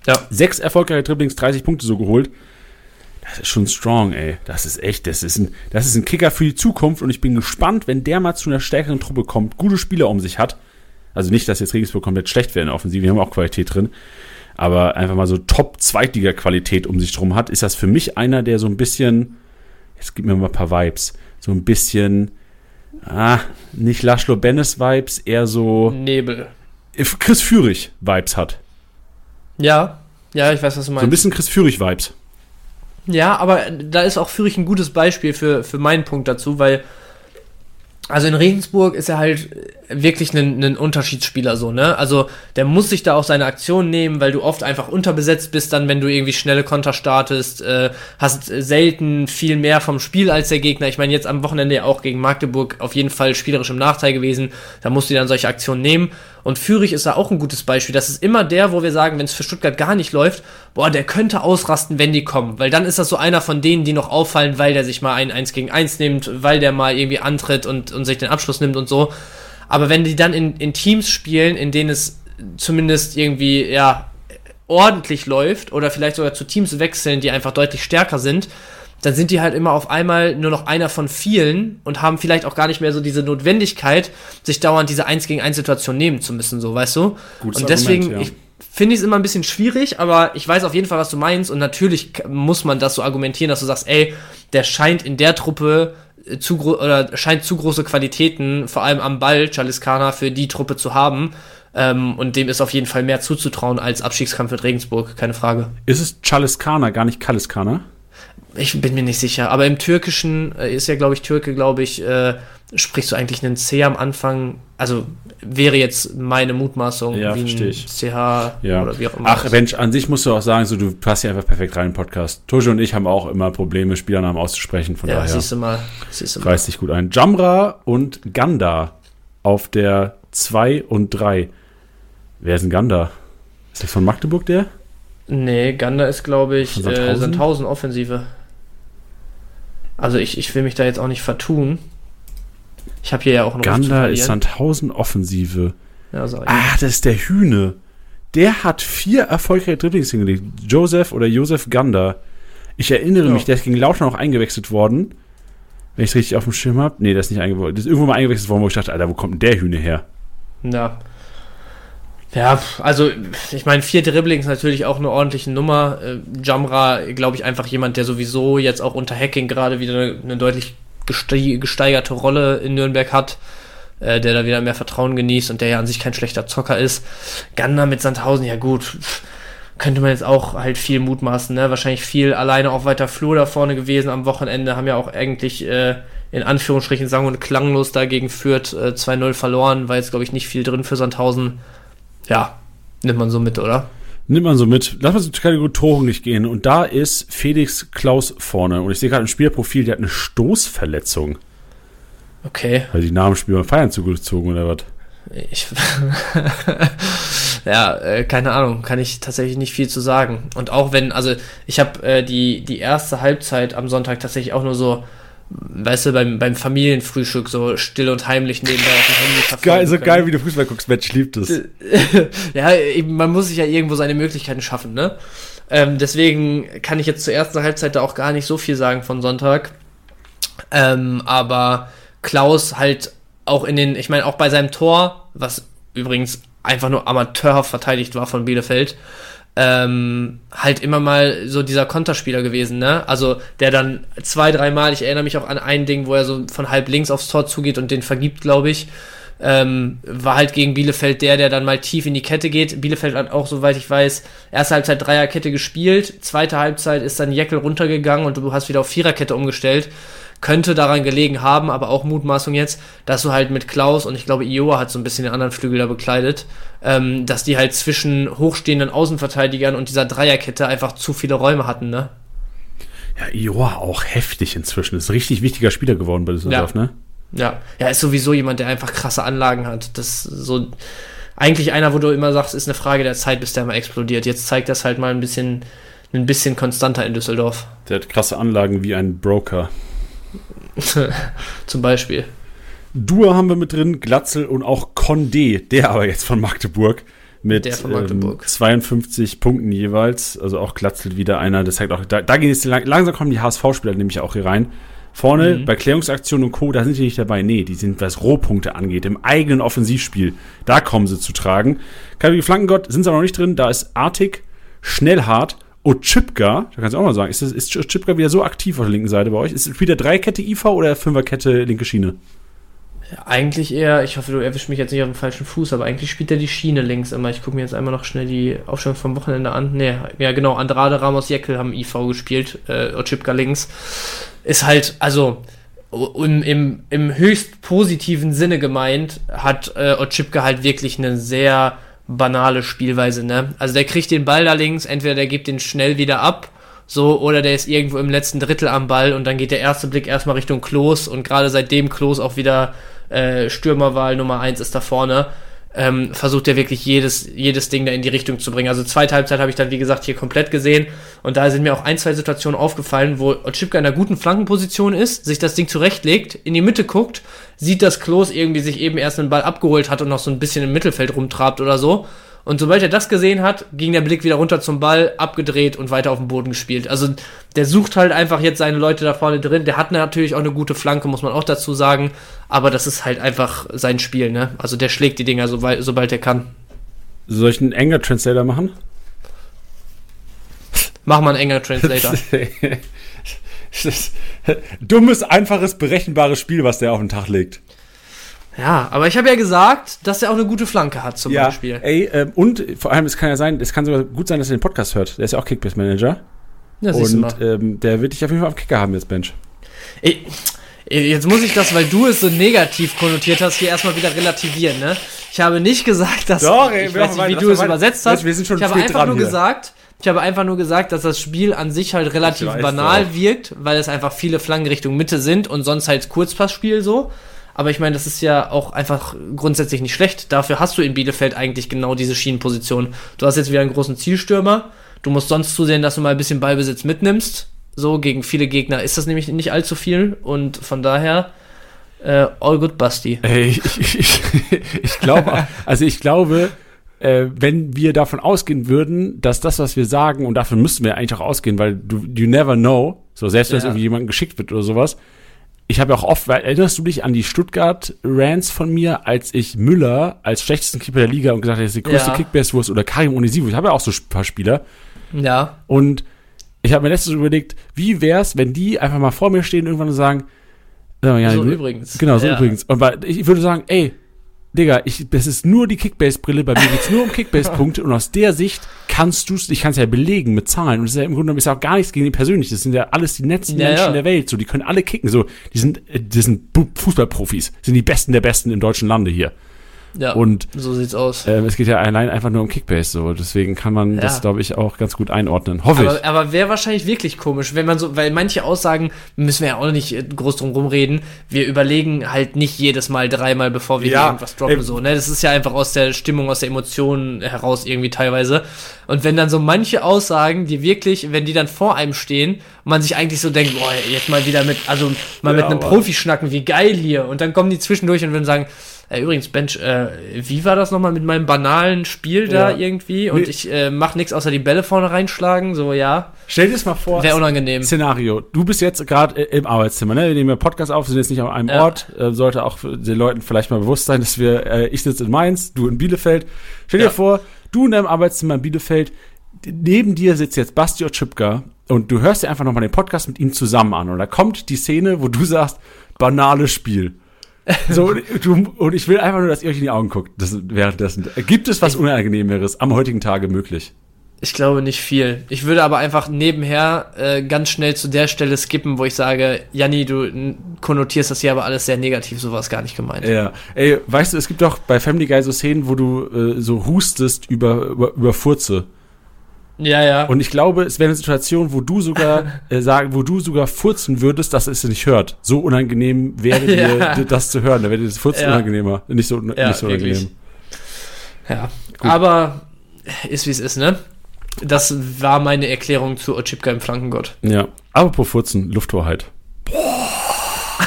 Ja. Sechs erfolgreiche Dribblings, 30 Punkte so geholt Das ist schon strong, ey. Das ist echt, das ist ein, das ist ein Kicker für die Zukunft und ich bin gespannt, wenn der mal zu einer stärkeren Truppe kommt, gute Spieler um sich hat. Also nicht, dass jetzt Regensburg komplett schlecht wäre in der Offensive, wir haben auch Qualität drin. Aber einfach mal so Top-Zweitliga-Qualität um sich drum hat, ist das für mich einer, der so ein bisschen, jetzt gib mir mal ein paar Vibes, so ein bisschen, ah, nicht Laszlo Bennis-Vibes, eher so. Nebel. Chris Führig-Vibes hat. Ja, ja, ich weiß, was du meinst. So ein bisschen Chris Führig-Vibes. Ja, aber da ist auch Führig ein gutes Beispiel für, für meinen Punkt dazu, weil also in Regensburg ist er halt wirklich ein, ein Unterschiedsspieler so, ne? Also der muss sich da auch seine Aktion nehmen, weil du oft einfach unterbesetzt bist dann, wenn du irgendwie schnelle Konter startest, äh, hast selten viel mehr vom Spiel als der Gegner. Ich meine, jetzt am Wochenende ja auch gegen Magdeburg auf jeden Fall spielerisch im Nachteil gewesen. Da musst du dann solche Aktionen nehmen. Und Fürich ist da auch ein gutes Beispiel. Das ist immer der, wo wir sagen, wenn es für Stuttgart gar nicht läuft, boah, der könnte ausrasten, wenn die kommen. Weil dann ist das so einer von denen, die noch auffallen, weil der sich mal ein 1 gegen 1 nimmt, weil der mal irgendwie antritt und, und sich den Abschluss nimmt und so. Aber wenn die dann in, in Teams spielen, in denen es zumindest irgendwie, ja, ordentlich läuft oder vielleicht sogar zu Teams wechseln, die einfach deutlich stärker sind, dann sind die halt immer auf einmal nur noch einer von vielen und haben vielleicht auch gar nicht mehr so diese Notwendigkeit, sich dauernd diese 1 gegen 1 Situation nehmen zu müssen, so, weißt du? Gutes und deswegen, Argument, ja. ich finde ich es immer ein bisschen schwierig, aber ich weiß auf jeden Fall, was du meinst und natürlich muss man das so argumentieren, dass du sagst, ey, der scheint in der Truppe äh, zu oder scheint zu große Qualitäten, vor allem am Ball, Chaliskana, für die Truppe zu haben. Ähm, und dem ist auf jeden Fall mehr zuzutrauen als Abstiegskampf mit Regensburg, keine Frage. Ist es Chaliskana, gar nicht Kaliskana? Ich bin mir nicht sicher, aber im Türkischen äh, ist ja, glaube ich, Türke, glaube ich, äh, sprichst du eigentlich einen C am Anfang. Also wäre jetzt meine Mutmaßung, ja, wie ein ich. CH ja. oder wie auch immer. Ach, Mensch, an sich musst du auch sagen, so, du passt ja einfach perfekt rein im Podcast. Tojo und ich haben auch immer Probleme, Spielernamen auszusprechen, von ja, daher. Siehst du mal. Siehst du mal. Reißt dich gut ein. Jamra und Ganda auf der 2 und 3. Wer ist ein Ganda? Ist der von Magdeburg der? Nee, Ganda ist, glaube ich, Sandhausen? Äh, Sandhausen Offensive. Also ich, ich will mich da jetzt auch nicht vertun. Ich habe hier ja auch noch Ganda ist Sandhausen Offensive. Ja, ah, das ist der Hühne. Der hat vier erfolgreiche Dribblings hingelegt. Joseph oder Joseph Ganda. Ich erinnere ja. mich, der ist gegen Lauter noch eingewechselt worden. Wenn ich es richtig auf dem Schirm habe. Nee, der ist nicht eingewechselt. Der ist irgendwo mal eingewechselt worden, wo ich dachte, Alter, wo kommt denn der Hühne her? Ja. Ja, also ich meine, vier Dribblings natürlich auch eine ordentliche Nummer. Äh, Jamra, glaube ich, einfach jemand, der sowieso jetzt auch unter Hacking gerade wieder eine, eine deutlich gesteigerte Rolle in Nürnberg hat, äh, der da wieder mehr Vertrauen genießt und der ja an sich kein schlechter Zocker ist. Gander mit Sandhausen, ja gut, könnte man jetzt auch halt viel mutmaßen, ne? Wahrscheinlich viel alleine auf weiter Flur da vorne gewesen am Wochenende, haben ja auch eigentlich äh, in Anführungsstrichen sang- und klanglos dagegen führt, äh, 2-0 verloren, war jetzt, glaube ich, nicht viel drin für Sandhausen ja, nimmt man so mit, oder? Nimmt man so mit. Lass uns zur Kategorie Torung nicht gehen. Und da ist Felix Klaus vorne. Und ich sehe gerade im Spielerprofil, der hat eine Stoßverletzung. Okay. Weil die Namen Spiel beim Feiern zugezogen oder was? Ich, ja, äh, keine Ahnung, kann ich tatsächlich nicht viel zu sagen. Und auch wenn, also ich habe äh, die, die erste Halbzeit am Sonntag tatsächlich auch nur so weißt du, beim, beim Familienfrühstück so still und heimlich nebenbei auf dem Handy verfolgen Geil, so können. geil, wie du Fußball guckst, Mensch, liebt es. ja, man muss sich ja irgendwo seine Möglichkeiten schaffen, ne? Ähm, deswegen kann ich jetzt zur ersten Halbzeit da auch gar nicht so viel sagen von Sonntag. Ähm, aber Klaus halt auch in den, ich meine, auch bei seinem Tor, was übrigens einfach nur amateurhaft verteidigt war von Bielefeld, ähm, halt immer mal so dieser Konterspieler gewesen, ne? Also der dann zwei, dreimal, ich erinnere mich auch an ein Ding, wo er so von halb links aufs Tor zugeht und den vergibt, glaube ich. Ähm, war halt gegen Bielefeld der, der dann mal tief in die Kette geht. Bielefeld hat auch, soweit ich weiß, erste Halbzeit Dreierkette gespielt, zweite Halbzeit ist dann Jeckel runtergegangen und du hast wieder auf Viererkette umgestellt könnte daran gelegen haben, aber auch Mutmaßung jetzt, dass du halt mit Klaus und ich glaube Ioa hat so ein bisschen den anderen Flügel da bekleidet, ähm, dass die halt zwischen hochstehenden Außenverteidigern und dieser Dreierkette einfach zu viele Räume hatten, ne? Ja, Ioa auch heftig inzwischen. Ist ein richtig wichtiger Spieler geworden bei Düsseldorf, ja. ne? Ja, ja, ist sowieso jemand, der einfach krasse Anlagen hat. Das ist so eigentlich einer, wo du immer sagst, ist eine Frage der Zeit, bis der mal explodiert. Jetzt zeigt das halt mal ein bisschen, ein bisschen konstanter in Düsseldorf. Der hat krasse Anlagen wie ein Broker. Zum Beispiel. Dua haben wir mit drin, Glatzel und auch Condé, der aber jetzt von Magdeburg. mit ähm, 52 Punkten jeweils. Also auch Glatzelt wieder einer. Das zeigt auch, da, da geht es langsam kommen die HSV-Spieler nämlich auch hier rein. Vorne mhm. bei Klärungsaktionen und Co., da sind die nicht dabei. Nee, die sind, was Rohpunkte angeht, im eigenen Offensivspiel. Da kommen sie zu tragen. Kalvi Flankengott sind sie aber noch nicht drin. Da ist Artig, Schnellhart Ochipka, da kannst du auch mal sagen, ist, ist Ochipka wieder so aktiv auf der linken Seite bei euch? Ist es wieder Dreikette IV oder Fünferkette linke Schiene? Eigentlich eher, ich hoffe, du erwischst mich jetzt nicht auf dem falschen Fuß, aber eigentlich spielt er die Schiene links immer. Ich gucke mir jetzt einmal noch schnell die Aufstellung vom Wochenende an. Ne, ja genau, Andrade, Ramos, Jeckel haben IV gespielt, äh, Ochipka links. Ist halt, also im, im, im höchst positiven Sinne gemeint, hat äh, Ochipka halt wirklich eine sehr banale Spielweise, ne? Also der kriegt den Ball da links, entweder der gibt den schnell wieder ab, so, oder der ist irgendwo im letzten Drittel am Ball und dann geht der erste Blick erstmal Richtung Klos und gerade seitdem Klos auch wieder äh, Stürmerwahl Nummer 1 ist da vorne, ähm, versucht er wirklich jedes, jedes Ding da in die Richtung zu bringen. Also zweite Halbzeit habe ich dann, wie gesagt, hier komplett gesehen und da sind mir auch ein, zwei Situationen aufgefallen, wo Otschipka in einer guten Flankenposition ist, sich das Ding zurechtlegt, in die Mitte guckt, sieht, dass Klos irgendwie sich eben erst einen Ball abgeholt hat und noch so ein bisschen im Mittelfeld rumtrabt oder so und sobald er das gesehen hat, ging der Blick wieder runter zum Ball, abgedreht und weiter auf den Boden gespielt. Also der sucht halt einfach jetzt seine Leute da vorne drin. Der hat natürlich auch eine gute Flanke, muss man auch dazu sagen. Aber das ist halt einfach sein Spiel, ne? Also der schlägt die Dinger, sobald, sobald er kann. Soll ich einen enger Translator machen? Mach mal einen enger Translator. dummes, einfaches, berechenbares Spiel, was der auf den Tag legt. Ja, aber ich habe ja gesagt, dass er auch eine gute Flanke hat zum ja, Beispiel. Ey, ähm, und vor allem, es kann ja sein, es kann sogar gut sein, dass er den Podcast hört. Der ist ja auch Kickbase-Manager. Ja, und ähm, der wird dich auf jeden Fall auf Kicker haben jetzt, Bench. Ey, Jetzt muss ich das, weil du es so negativ konnotiert hast, hier erstmal wieder relativieren, ne? Ich habe nicht gesagt, dass Doch, ey, ich weiß nicht, wie du es übersetzt hast. Wir sind schon ich habe einfach nur hier. gesagt, ich habe einfach nur gesagt, dass das Spiel an sich halt relativ banal auch. wirkt, weil es einfach viele Flanken Richtung Mitte sind und sonst halt Kurzpassspiel so. Aber ich meine, das ist ja auch einfach grundsätzlich nicht schlecht. Dafür hast du in Bielefeld eigentlich genau diese Schienenposition. Du hast jetzt wieder einen großen Zielstürmer. Du musst sonst zusehen, dass du mal ein bisschen Ballbesitz mitnimmst. So, gegen viele Gegner ist das nämlich nicht allzu viel. Und von daher, äh, all good, Basti. Ey, ich, ich, ich, ich glaube, also ich glaube, äh, wenn wir davon ausgehen würden, dass das, was wir sagen, und dafür müssten wir eigentlich auch ausgehen, weil du, you never know, so selbst wenn ja. es irgendwie jemandem geschickt wird oder sowas, ich habe auch oft, erinnerst du dich an die Stuttgart-Rants von mir, als ich Müller als schlechtesten Keeper der Liga und gesagt habe, das ist die größte ja. Kickbase-Wurst oder Karim Onisivo, ich habe ja auch so ein paar Spieler. Ja. Und ich habe mir letztens überlegt, wie wär's, wenn die einfach mal vor mir stehen und irgendwann sagen, ja, so übrigens. Genau, so ja. übrigens. Und ich würde sagen, ey, Digga, ich, das ist nur die Kickbase-Brille, bei mir geht's nur um Kickbase-Punkte. Und aus der Sicht kannst du ich kann es ja belegen mit Zahlen. Und das ist ja im Grunde genommen ist ja auch gar nichts gegen die persönlich, das sind ja alles die netten ja, Menschen ja. der Welt, so, die können alle kicken, so, die sind, äh, die sind Fußballprofis, sind die Besten der Besten im deutschen Lande hier. Ja, und so sieht's aus. Äh, es geht ja allein einfach nur um Kickbase, so. Deswegen kann man ja. das, glaube ich, auch ganz gut einordnen. Hoffe aber, ich. Aber wäre wahrscheinlich wirklich komisch, wenn man so, weil manche Aussagen, müssen wir ja auch nicht äh, groß drum rumreden, wir überlegen halt nicht jedes Mal dreimal, bevor wir ja, irgendwas droppen, ey, so, ne? Das ist ja einfach aus der Stimmung, aus der Emotion heraus irgendwie teilweise. Und wenn dann so manche Aussagen, die wirklich, wenn die dann vor einem stehen, man sich eigentlich so denkt, boah, jetzt mal wieder mit, also mal ja, mit einem Profi schnacken, wie geil hier. Und dann kommen die zwischendurch und würden sagen, äh, übrigens, Bench, äh, wie war das nochmal mit meinem banalen Spiel da irgendwie? Und nee. ich äh, mach nichts außer die Bälle vorne reinschlagen, so ja. Stell dir das mal vor. Wäre unangenehm. Szenario. Du bist jetzt gerade im Arbeitszimmer, ne? Wir nehmen ja Podcast auf, sind jetzt nicht an einem ja. Ort. Äh, sollte auch den Leuten vielleicht mal bewusst sein, dass wir, äh, ich sitze in Mainz, du in Bielefeld. Stell dir ja. vor, du in deinem Arbeitszimmer in Bielefeld, neben dir sitzt jetzt Basti Otschipka und du hörst dir einfach nochmal den Podcast mit ihm zusammen an. Und da kommt die Szene, wo du sagst, banales Spiel. So, du, und ich will einfach nur, dass ihr euch in die Augen guckt das, währenddessen. Gibt es was Unangenehmeres am heutigen Tage möglich? Ich glaube nicht viel. Ich würde aber einfach nebenher äh, ganz schnell zu der Stelle skippen, wo ich sage, Janni, du konnotierst das hier aber alles sehr negativ, so war es gar nicht gemeint. Ja, ey, weißt du, es gibt doch bei Family Guy so Szenen, wo du äh, so hustest über, über, über Furze. Ja, ja. Und ich glaube, es wäre eine Situation, wo du sogar äh, sagen, wo du sogar furzen würdest, dass es nicht hört. So unangenehm wäre ja. dir das zu hören. Da wäre das Furzen ja. unangenehmer. Nicht so, ja, nicht so unangenehm. Ja. Gut. Aber ist wie es ist, ne? Das war meine Erklärung zu Ochipka im Flankengott. Ja. Apropos Furzen, Lufthoheit.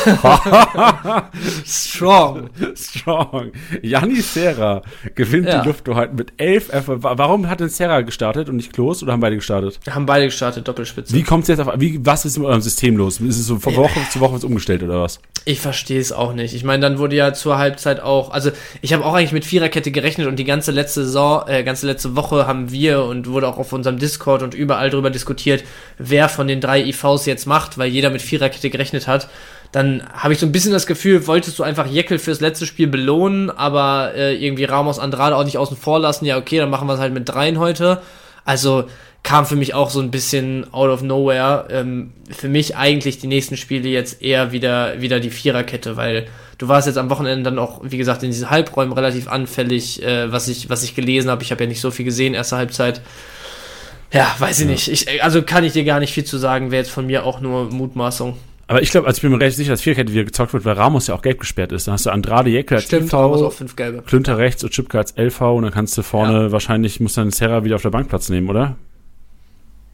Strong. Strong. Janni Serra gewinnt ja. die Lufthoheit mit elf Erfolgen. Warum hat denn Serra gestartet und nicht Klos oder haben beide gestartet? Haben beide gestartet, Doppelspitze. Wie kommt es jetzt auf, wie, was ist mit eurem System los? Ist es so von Woche zu Woche was umgestellt oder was? Ich verstehe es auch nicht. Ich meine, dann wurde ja zur Halbzeit auch, also ich habe auch eigentlich mit Viererkette gerechnet und die ganze letzte Saison, äh, ganze letzte Woche haben wir und wurde auch auf unserem Discord und überall drüber diskutiert, wer von den drei IVs jetzt macht, weil jeder mit Viererkette gerechnet hat. Dann habe ich so ein bisschen das Gefühl, wolltest du einfach Jeckel fürs letzte Spiel belohnen, aber äh, irgendwie Ramos Andrade auch nicht außen vor lassen. Ja, okay, dann machen wir es halt mit dreien heute. Also kam für mich auch so ein bisschen out of nowhere. Ähm, für mich eigentlich die nächsten Spiele jetzt eher wieder, wieder die Viererkette, weil du warst jetzt am Wochenende dann auch, wie gesagt, in diesen Halbräumen relativ anfällig, äh, was, ich, was ich gelesen habe. Ich habe ja nicht so viel gesehen, erste Halbzeit. Ja, weiß ich ja. nicht. Ich, also kann ich dir gar nicht viel zu sagen, wäre jetzt von mir auch nur Mutmaßung. Aber ich glaube, also ich bin mir recht sicher, dass Vierkette wieder gezockt wird, weil Ramos ja auch gelb gesperrt ist. Dann hast du Andrade Jecke als Stimmt, LV. Klünter rechts und Chipka als LV und dann kannst du vorne ja. wahrscheinlich, muss dann Serra wieder auf der Bank Platz nehmen, oder?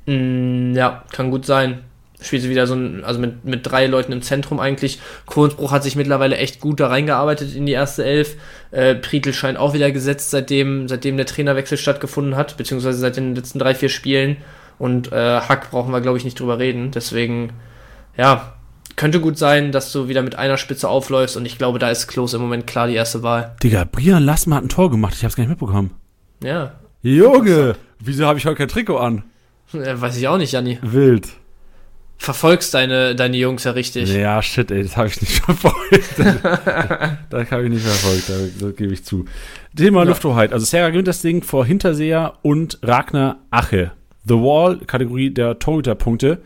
Mm, ja, kann gut sein spielt sie wieder so ein, also mit, mit drei Leuten im Zentrum eigentlich. Kohnsbruch hat sich mittlerweile echt gut da reingearbeitet in die erste Elf. Äh, Prietl scheint auch wieder gesetzt, seitdem, seitdem der Trainerwechsel stattgefunden hat, beziehungsweise seit den letzten drei, vier Spielen. Und äh, Hack brauchen wir, glaube ich, nicht drüber reden. Deswegen, ja, könnte gut sein, dass du wieder mit einer Spitze aufläufst und ich glaube, da ist Klos im Moment klar die erste Wahl. Digga, Brian Lassmann hat ein Tor gemacht, ich hab's gar nicht mitbekommen. Ja. Junge, wieso habe ich heute kein Trikot an? Weiß ich auch nicht, Janni. Wild verfolgst deine, deine Jungs ja richtig. Ja, shit, ey, das habe ich nicht verfolgt. das habe ich nicht verfolgt, da, das gebe ich zu. Thema ja. Lufthoheit. Also Sarah gewinnt das Ding vor Hinterseher und Ragnar Ache. The Wall, Kategorie der Torhüterpunkte.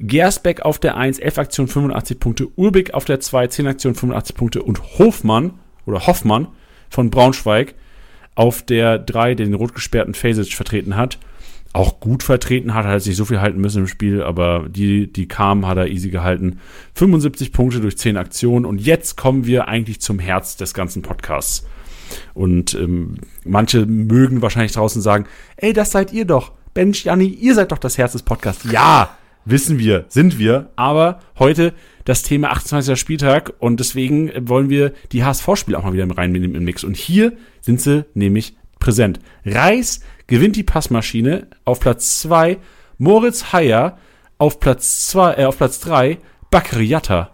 Gersbeck auf der 1, 11 Aktionen, 85 Punkte. Urbig auf der 2, 10 Aktionen, 85 Punkte. Und Hofmann oder Hoffmann von Braunschweig auf der 3, der den rot gesperrten Fasic vertreten hat, auch gut vertreten hat, hat sich so viel halten müssen im Spiel, aber die, die kamen, hat er easy gehalten. 75 Punkte durch 10 Aktionen und jetzt kommen wir eigentlich zum Herz des ganzen Podcasts. Und ähm, manche mögen wahrscheinlich draußen sagen, ey, das seid ihr doch. Bench, Janni, ihr seid doch das Herz des Podcasts. Ja, wissen wir, sind wir. Aber heute das Thema 28. Spieltag und deswegen wollen wir die HSV-Spiele auch mal wieder reinnehmen im Mix. Und hier sind sie nämlich präsent. Reis gewinnt die Passmaschine auf Platz 2, Moritz Heyer auf Platz 2, äh, auf Platz 3, Bakriata.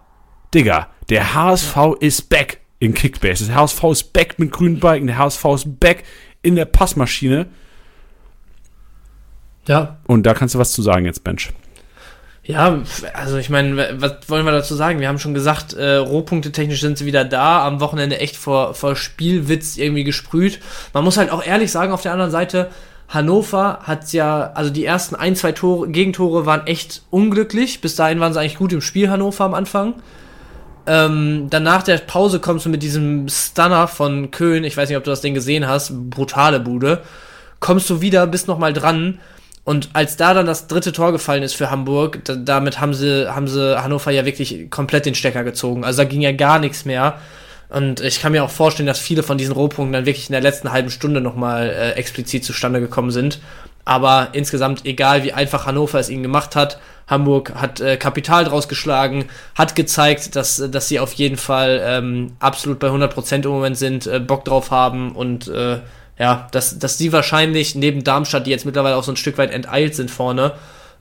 Digga, der HSV ja. ist back in Kickbase. Der HSV ist back mit grünen Balken, der HSV ist back in der Passmaschine. Ja. Und da kannst du was zu sagen jetzt, Bench. Ja, also ich meine, was wollen wir dazu sagen? Wir haben schon gesagt, äh, Rohpunkte technisch sind sie wieder da, am Wochenende echt vor, vor Spielwitz irgendwie gesprüht. Man muss halt auch ehrlich sagen, auf der anderen Seite, Hannover hat ja, also die ersten ein, zwei Tore, Gegentore waren echt unglücklich. Bis dahin waren sie eigentlich gut im Spiel, Hannover am Anfang. Ähm, dann nach der Pause kommst du mit diesem Stunner von Köln, ich weiß nicht, ob du das Ding gesehen hast, brutale Bude. Kommst du wieder, bist nochmal dran und als da dann das dritte Tor gefallen ist für Hamburg, da, damit haben sie, haben sie Hannover ja wirklich komplett den Stecker gezogen. Also da ging ja gar nichts mehr. Und ich kann mir auch vorstellen, dass viele von diesen Rohpunkten dann wirklich in der letzten halben Stunde nochmal äh, explizit zustande gekommen sind. Aber insgesamt, egal wie einfach Hannover es ihnen gemacht hat, Hamburg hat äh, Kapital draus geschlagen, hat gezeigt, dass, dass sie auf jeden Fall ähm, absolut bei 100% im Moment sind, äh, Bock drauf haben und äh, ja, dass, dass sie wahrscheinlich neben Darmstadt, die jetzt mittlerweile auch so ein Stück weit enteilt sind vorne,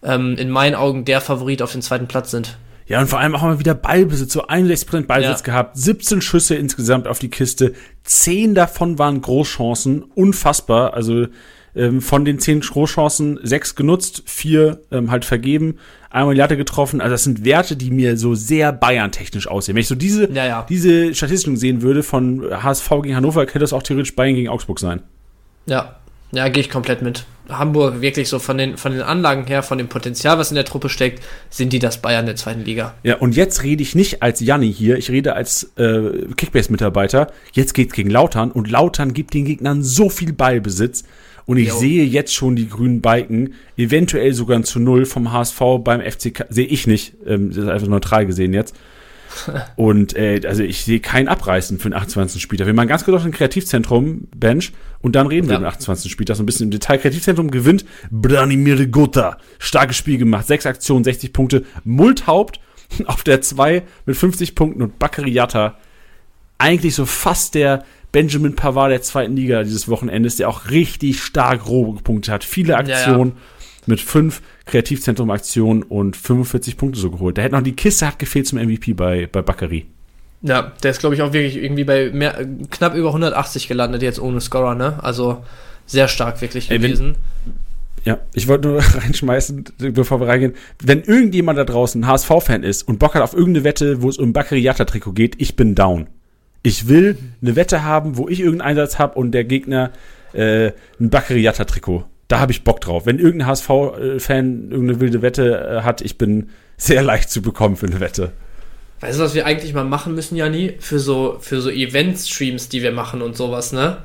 ähm, in meinen Augen der Favorit auf den zweiten Platz sind. Ja, und vor allem auch mal wieder Ballbesitz, so 61% Ballbesitz ja. gehabt, 17 Schüsse insgesamt auf die Kiste, 10 davon waren Großchancen, unfassbar, also ähm, von den 10 Großchancen 6 genutzt, 4 ähm, halt vergeben, einmal die Latte getroffen, also das sind Werte, die mir so sehr Bayern-technisch aussehen. Wenn ich so diese, ja, ja. diese Statistiken sehen würde von HSV gegen Hannover, könnte das auch theoretisch Bayern gegen Augsburg sein. Ja, ja, gehe ich komplett mit. Hamburg wirklich so von den, von den Anlagen her, von dem Potenzial, was in der Truppe steckt, sind die das Bayern der zweiten Liga. Ja, und jetzt rede ich nicht als Janni hier, ich rede als äh, Kickbase-Mitarbeiter. Jetzt geht's gegen Lautern und Lautern gibt den Gegnern so viel Ballbesitz. Und ich jo. sehe jetzt schon die grünen Balken, eventuell sogar zu Null vom HSV beim FCK. Sehe ich nicht, ähm, das ist einfach neutral gesehen jetzt. und äh, also ich sehe kein Abreißen für den 28. Spieltag. Wir machen ganz kurz auf den Kreativzentrum Bench und dann reden ja. wir über den 28. Spieltag so ein bisschen im Detail. Kreativzentrum gewinnt Branimir Gota. Starkes Spiel gemacht. Sechs Aktionen, 60 Punkte. Multhaupt auf der 2 mit 50 Punkten und Bakariata eigentlich so fast der Benjamin Pavard der zweiten Liga dieses Wochenendes, der auch richtig stark rohe Punkte hat. Viele Aktionen ja, ja. mit fünf Kreativzentrum-Aktionen und 45 Punkte so geholt. Da hätte noch die Kiste hat gefehlt zum MVP bei, bei Bakary. Ja, der ist, glaube ich, auch wirklich irgendwie bei mehr, knapp über 180 gelandet, jetzt ohne Scorer, ne? Also sehr stark wirklich gewesen. wenn, ja, ich wollte nur reinschmeißen, bevor wir reingehen. Wenn irgendjemand da draußen HSV-Fan ist und Bock hat auf irgendeine Wette, wo es um Bakary-Jatta-Trikot geht, ich bin down. Ich will eine Wette haben, wo ich irgendeinen Einsatz habe und der Gegner äh, ein Bakary-Jatta-Trikot. Da habe ich Bock drauf. Wenn irgendein HSV-Fan irgendeine wilde Wette äh, hat, ich bin sehr leicht zu bekommen für eine Wette. Weißt du, was wir eigentlich mal machen müssen, Jani? Für so, für so Event-Streams, die wir machen und sowas, ne?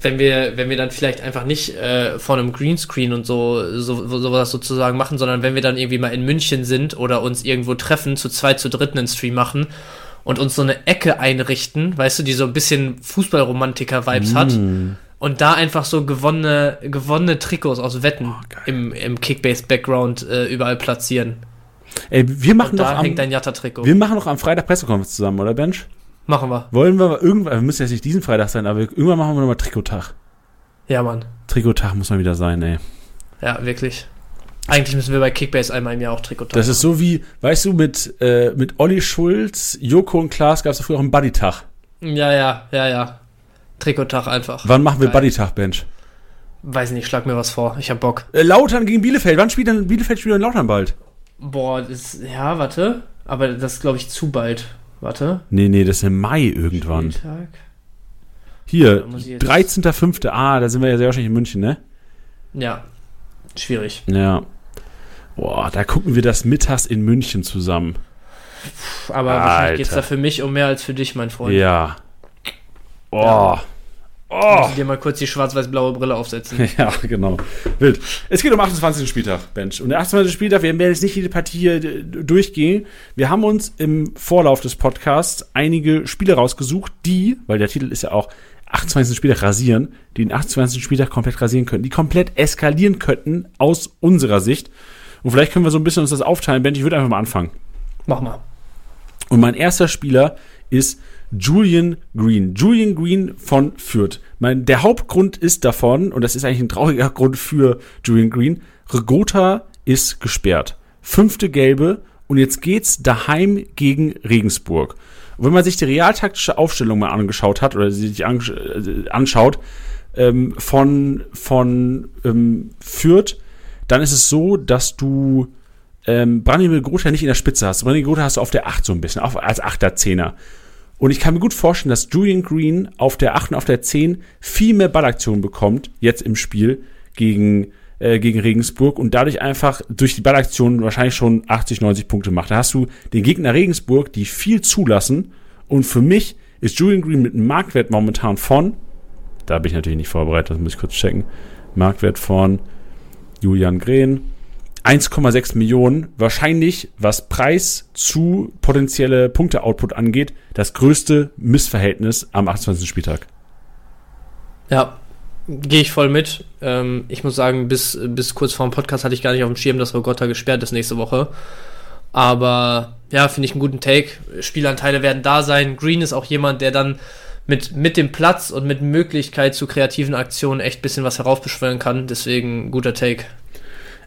wenn wir, wenn wir dann vielleicht einfach nicht äh, vor einem Greenscreen und so, so sowas sozusagen machen, sondern wenn wir dann irgendwie mal in München sind oder uns irgendwo treffen, zu zweit, zu dritten einen Stream machen und uns so eine Ecke einrichten, weißt du, die so ein bisschen Fußballromantiker-Vibes mm. hat und da einfach so gewonnene, gewonnene Trikots aus Wetten oh, im, im Kickbase-Background äh, überall platzieren. Ey, wir machen und da noch hängt am, dein Jatta-Trikot. Wir machen noch am Freitag Pressekonferenz zusammen, oder Bench? Machen wir. Wollen wir irgendwann, wir müssen jetzt nicht diesen Freitag sein, aber irgendwann machen wir nochmal Trikottag. Ja, Mann. Trikottag muss mal wieder sein, ey. Ja, wirklich. Eigentlich müssen wir bei Kickbase einmal im Jahr auch Trikottag Das ist so wie, weißt du, mit, äh, mit Olli Schulz, Joko und Klaas gab es früher auch einen Buddy-Tag. Ja, ja, ja, ja. Trikottag einfach. Wann machen wir Buddy-Tag, Bench? Weiß nicht, schlag mir was vor. Ich hab Bock. Äh, Lautern gegen Bielefeld. Wann spielt denn Bielefeld spielt in Lautern bald? Boah, das, ja, warte. Aber das ist, glaube ich, zu bald. Warte. Nee, nee, das ist im Mai irgendwann. Spieltag. Hier, 13.05. Ah, da sind wir ja sehr wahrscheinlich in München, ne? Ja, schwierig. Ja. Boah, da gucken wir das mittags in München zusammen. Aber wahrscheinlich geht es da für mich um mehr als für dich, mein Freund. Ja. Oh. Ja. Oh. Muss ich dir mal kurz die schwarz-weiß-blaue Brille aufsetzen. ja, genau. Wild. Es geht um 28. Spieltag, Bench. Und der 28. Spieltag, wir werden jetzt nicht jede Partie hier durchgehen. Wir haben uns im Vorlauf des Podcasts einige Spiele rausgesucht, die, weil der Titel ist ja auch 28. Spieltag rasieren, die den 28. Spieltag komplett rasieren könnten, die komplett eskalieren könnten aus unserer Sicht. Und vielleicht können wir so ein bisschen uns das aufteilen, Bench. Ich würde einfach mal anfangen. Mach mal. Und mein erster Spieler ist Julian Green. Julian Green von Fürth. Mein, der Hauptgrund ist davon, und das ist eigentlich ein trauriger Grund für Julian Green, Regota ist gesperrt. Fünfte gelbe und jetzt geht's daheim gegen Regensburg. Und wenn man sich die realtaktische Aufstellung mal angeschaut hat oder sich äh, anschaut ähm, von, von ähm, Fürth, dann ist es so, dass du ähm, Branimir Grota nicht in der Spitze hast. Branimir Grota hast du auf der 8 so ein bisschen, auf, als 8er, 10er. Und ich kann mir gut vorstellen, dass Julian Green auf der 8 und auf der 10 viel mehr Ballaktionen bekommt, jetzt im Spiel gegen, äh, gegen Regensburg und dadurch einfach durch die Ballaktionen wahrscheinlich schon 80, 90 Punkte macht. Da hast du den Gegner Regensburg, die viel zulassen. Und für mich ist Julian Green mit einem Marktwert momentan von, da bin ich natürlich nicht vorbereitet, das muss ich kurz checken, Marktwert von Julian Green, 1,6 Millionen, wahrscheinlich, was Preis zu potenzielle Punkte-Output angeht, das größte Missverhältnis am 28. Spieltag. Ja, gehe ich voll mit. Ähm, ich muss sagen, bis, bis kurz vor dem Podcast hatte ich gar nicht auf dem Schirm, dass Rogotta gesperrt ist nächste Woche. Aber ja, finde ich einen guten Take. Spielanteile werden da sein. Green ist auch jemand, der dann mit, mit dem Platz und mit Möglichkeit zu kreativen Aktionen echt ein bisschen was heraufbeschwören kann. Deswegen guter Take.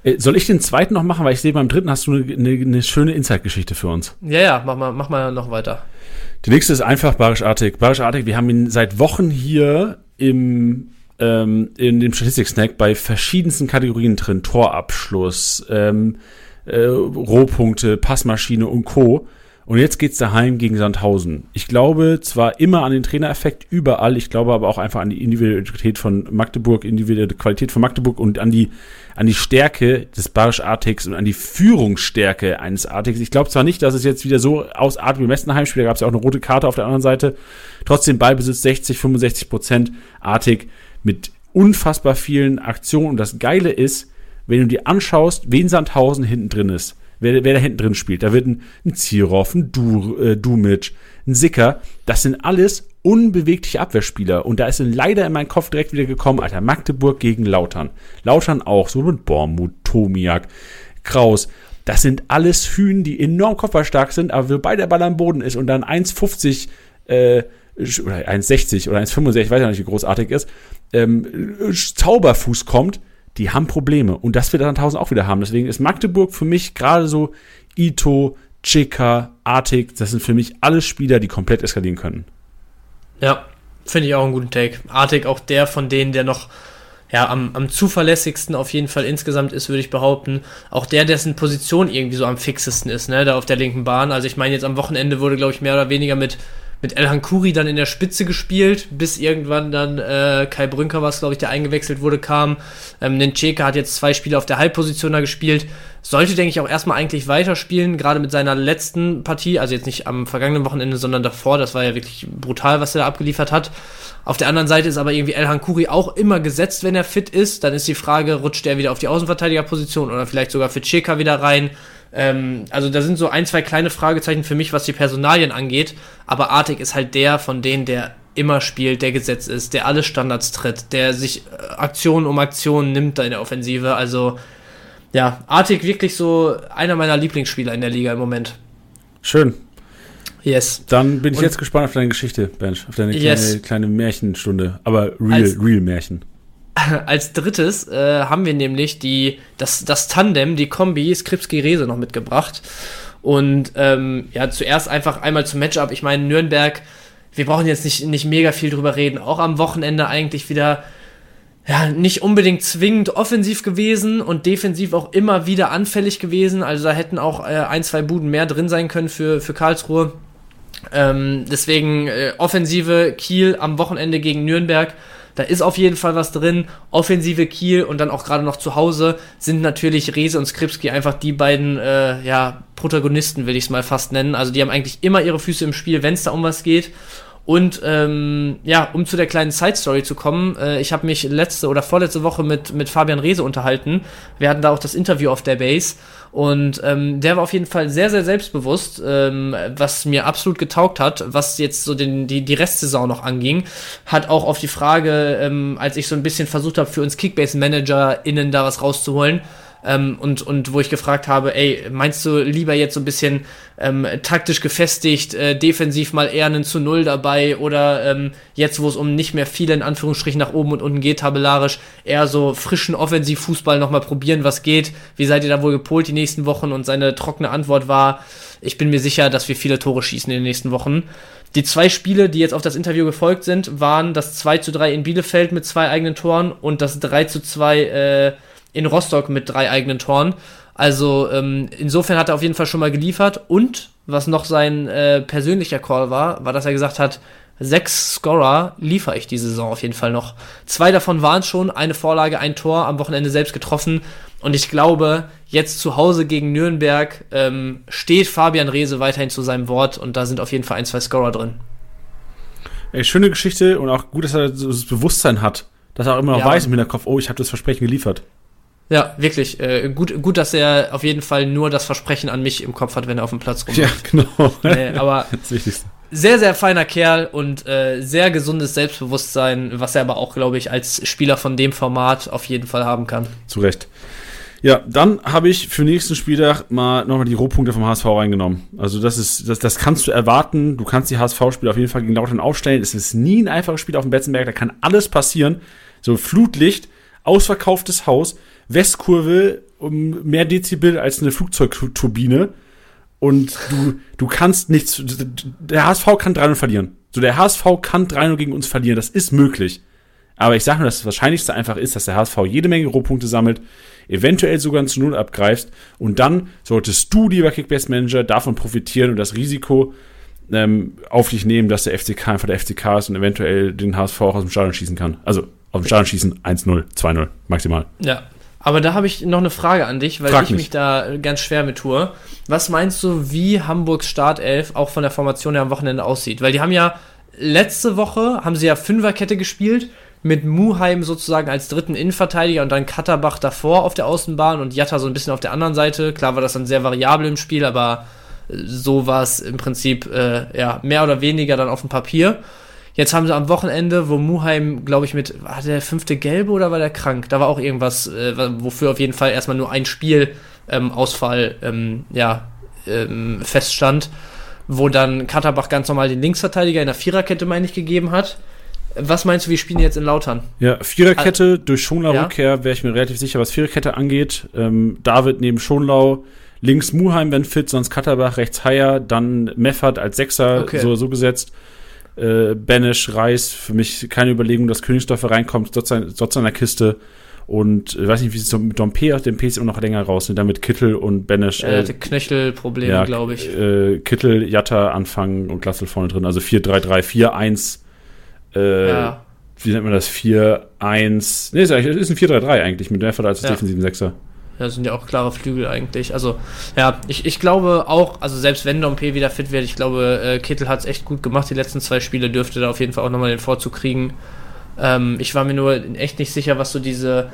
Äh, soll ich den zweiten noch machen? Weil ich sehe, beim dritten hast du eine, eine, eine schöne Insight-Geschichte für uns. Ja, ja, mach mal, mach mal noch weiter. Die nächste ist einfach Barisch Artig. Barisch Artig, wir haben ihn seit Wochen hier im, ähm, in dem Statistik-Snack bei verschiedensten Kategorien drin. Torabschluss, ähm, äh, Rohpunkte, Passmaschine und Co. Und jetzt geht's daheim gegen Sandhausen. Ich glaube zwar immer an den Trainereffekt überall, ich glaube aber auch einfach an die Individualität von Magdeburg, individuelle Qualität von Magdeburg und an die an die Stärke des Barisch Artix und an die Führungsstärke eines Artix. Ich glaube zwar nicht, dass es jetzt wieder so ausartet wie im letzten da gab es ja auch eine rote Karte auf der anderen Seite. Trotzdem Ballbesitz 60, 65 Prozent Artig mit unfassbar vielen Aktionen. Und das Geile ist, wenn du dir anschaust, wen Sandhausen hinten drin ist, wer, wer da hinten drin spielt. Da wird ein, ein Zierov, ein du, äh, Dumic, ein Sicker. Das sind alles unbewegliche Abwehrspieler. Und da ist leider in meinen Kopf direkt wieder gekommen, Alter, Magdeburg gegen Lautern. Lautern auch, so mit Bormut, Tomiak, Kraus. das sind alles Hühn, die enorm kopfballstark sind, aber sobald der Ball am Boden ist und dann 1,50 äh, oder 1,60 oder 1,65, ich weiß ja nicht, wie großartig ist, ähm, Zauberfuß kommt, die haben Probleme. Und das wird 1000 auch wieder haben. Deswegen ist Magdeburg für mich gerade so Ito, Chika, Artig, das sind für mich alle Spieler, die komplett eskalieren können. Ja, finde ich auch einen guten Take. Artig auch der von denen, der noch ja, am, am zuverlässigsten auf jeden Fall insgesamt ist, würde ich behaupten. Auch der, dessen Position irgendwie so am fixesten ist, ne, da auf der linken Bahn. Also ich meine, jetzt am Wochenende wurde, glaube ich, mehr oder weniger mit mit Elhan Kuri dann in der Spitze gespielt, bis irgendwann dann äh, Kai Brünker, was glaube ich, der eingewechselt wurde, kam. Ähm, Nencheka hat jetzt zwei Spiele auf der Halbposition da gespielt. Sollte, denke ich, auch erstmal eigentlich weiterspielen, gerade mit seiner letzten Partie, also jetzt nicht am vergangenen Wochenende, sondern davor. Das war ja wirklich brutal, was er da abgeliefert hat. Auf der anderen Seite ist aber irgendwie Elhan Kuri auch immer gesetzt, wenn er fit ist. Dann ist die Frage, rutscht er wieder auf die Außenverteidigerposition oder vielleicht sogar für Cheka wieder rein. Ähm, also da sind so ein, zwei kleine Fragezeichen für mich, was die Personalien angeht. Aber Artig ist halt der von denen, der immer spielt, der gesetzt ist, der alle Standards tritt, der sich äh, Aktionen um Aktionen nimmt da in der Offensive. Also ja, Artig wirklich so einer meiner Lieblingsspieler in der Liga im Moment. Schön. Yes. Dann bin ich Und jetzt gespannt auf deine Geschichte, Bench, auf deine kleine, yes. kleine Märchenstunde, aber real, als, real Märchen. Als drittes äh, haben wir nämlich die, das, das Tandem, die Kombi Skripski-Rese noch mitgebracht. Und ähm, ja, zuerst einfach einmal zum Matchup. Ich meine, Nürnberg, wir brauchen jetzt nicht, nicht mega viel drüber reden. Auch am Wochenende eigentlich wieder ja, nicht unbedingt zwingend offensiv gewesen und defensiv auch immer wieder anfällig gewesen. Also da hätten auch äh, ein, zwei Buden mehr drin sein können für, für Karlsruhe. Ähm, deswegen äh, Offensive Kiel am Wochenende gegen Nürnberg da ist auf jeden Fall was drin. Offensive Kiel und dann auch gerade noch zu Hause sind natürlich Rese und Skripski einfach die beiden äh, ja, Protagonisten, will ich es mal fast nennen. Also die haben eigentlich immer ihre Füße im Spiel, wenn es da um was geht. Und ähm, ja, um zu der kleinen Side-Story zu kommen, äh, ich habe mich letzte oder vorletzte Woche mit, mit Fabian Rehse unterhalten. Wir hatten da auch das Interview auf der Base. Und ähm, der war auf jeden Fall sehr, sehr selbstbewusst, ähm, was mir absolut getaugt hat, was jetzt so den, die, die Restsaison noch anging. Hat auch auf die Frage, ähm, als ich so ein bisschen versucht habe, für uns Kickbase-ManagerInnen da was rauszuholen, ähm, und, und wo ich gefragt habe, ey, meinst du lieber jetzt so ein bisschen ähm, taktisch gefestigt, äh, defensiv mal eher einen zu Null dabei oder ähm, jetzt, wo es um nicht mehr viele in Anführungsstrichen nach oben und unten geht, tabellarisch, eher so frischen Offensivfußball nochmal probieren, was geht? Wie seid ihr da wohl gepolt die nächsten Wochen? Und seine trockene Antwort war, ich bin mir sicher, dass wir viele Tore schießen in den nächsten Wochen. Die zwei Spiele, die jetzt auf das Interview gefolgt sind, waren das 2 zu 3 in Bielefeld mit zwei eigenen Toren und das 3 zu 2 äh, in Rostock mit drei eigenen Toren. Also ähm, insofern hat er auf jeden Fall schon mal geliefert. Und was noch sein äh, persönlicher Call war, war, dass er gesagt hat, sechs Scorer liefere ich diese Saison auf jeden Fall noch. Zwei davon waren schon, eine Vorlage, ein Tor am Wochenende selbst getroffen. Und ich glaube, jetzt zu Hause gegen Nürnberg ähm, steht Fabian Rehse weiterhin zu seinem Wort und da sind auf jeden Fall ein, zwei Scorer drin. Ey, schöne Geschichte und auch gut, dass er so das Bewusstsein hat, dass er auch immer noch ja. weiß im Hinterkopf, oh, ich habe das Versprechen geliefert. Ja, wirklich. Äh, gut, gut, dass er auf jeden Fall nur das Versprechen an mich im Kopf hat, wenn er auf dem Platz rumläuft. Ja, genau. Nee, aber sehr, sehr feiner Kerl und äh, sehr gesundes Selbstbewusstsein, was er aber auch, glaube ich, als Spieler von dem Format auf jeden Fall haben kann. Zu Recht. Ja, dann habe ich für nächsten Spieltag mal nochmal die Rohpunkte vom HSV reingenommen. Also das ist, das, das kannst du erwarten. Du kannst die HSV-Spieler auf jeden Fall gegen Lautern aufstellen. Es ist nie ein einfaches Spiel auf dem Betzenberg. Da kann alles passieren. So Flutlicht, ausverkauftes Haus. Westkurve um mehr Dezibel als eine Flugzeugturbine. Und du, du kannst nichts. Der HSV kann 3-0 verlieren. So, der HSV kann 3-0 gegen uns verlieren. Das ist möglich. Aber ich sage nur, dass das Wahrscheinlichste einfach ist, dass der HSV jede Menge Rohpunkte sammelt, eventuell sogar ein zu Null abgreifst. Und dann solltest du, lieber Kickbase Manager, davon profitieren und das Risiko ähm, auf dich nehmen, dass der FCK einfach der FCK ist und eventuell den HSV auch aus dem Stadion schießen kann. Also auf dem Stadion schießen 1-0, 2-0 maximal. Ja, aber da habe ich noch eine Frage an dich, weil Frag ich mich. mich da ganz schwer mit tue. Was meinst du, wie Hamburgs Startelf auch von der Formation her am Wochenende aussieht? Weil die haben ja letzte Woche haben sie ja Fünferkette gespielt mit Muheim sozusagen als dritten Innenverteidiger und dann Katterbach davor auf der Außenbahn und Jatta so ein bisschen auf der anderen Seite. Klar war das dann sehr variabel im Spiel, aber so war es im Prinzip äh, ja mehr oder weniger dann auf dem Papier. Jetzt haben sie am Wochenende, wo Muheim, glaube ich, mit, war der fünfte Gelbe oder war der krank? Da war auch irgendwas, äh, wofür auf jeden Fall erstmal nur ein Spiel ähm, Ausfall ähm, ja, ähm, feststand, wo dann Katterbach ganz normal den Linksverteidiger in der Viererkette, meine ich, gegeben hat. Was meinst du, wie spielen die jetzt in Lautern? Ja, Viererkette, ah, durch Schonlau ja? Rückkehr wäre ich mir relativ sicher, was Viererkette angeht. Ähm, David neben Schonlau, links Muheim, wenn fit, sonst Katterbach, rechts Haier, dann Meffert als Sechser, okay. so, so gesetzt. Äh, Benisch, Reis, für mich keine Überlegung, dass Königsdorfer reinkommt, an der Kiste. Und ich weiß nicht, wie es mit Dompe, dem P ist immer noch länger raus, und dann mit Kittel und Benisch. Er hatte Knöchelprobleme, ja, glaube ich. Äh, Kittel, Jatta anfangen und Glassel vorne drin. Also 4-3-3, 4-1. Äh, ja. Wie nennt man das? 4-1. Nee, ist, ist ein 4-3-3 eigentlich mit Meffert als ja. defensiven Sechser. Ja, sind ja auch klare Flügel eigentlich. Also, ja, ich, ich glaube auch, also selbst wenn Dompe wieder fit wird, ich glaube, äh, Kittel hat es echt gut gemacht. Die letzten zwei Spiele dürfte da auf jeden Fall auch nochmal den Vorzug kriegen. Ähm, ich war mir nur echt nicht sicher, was so diese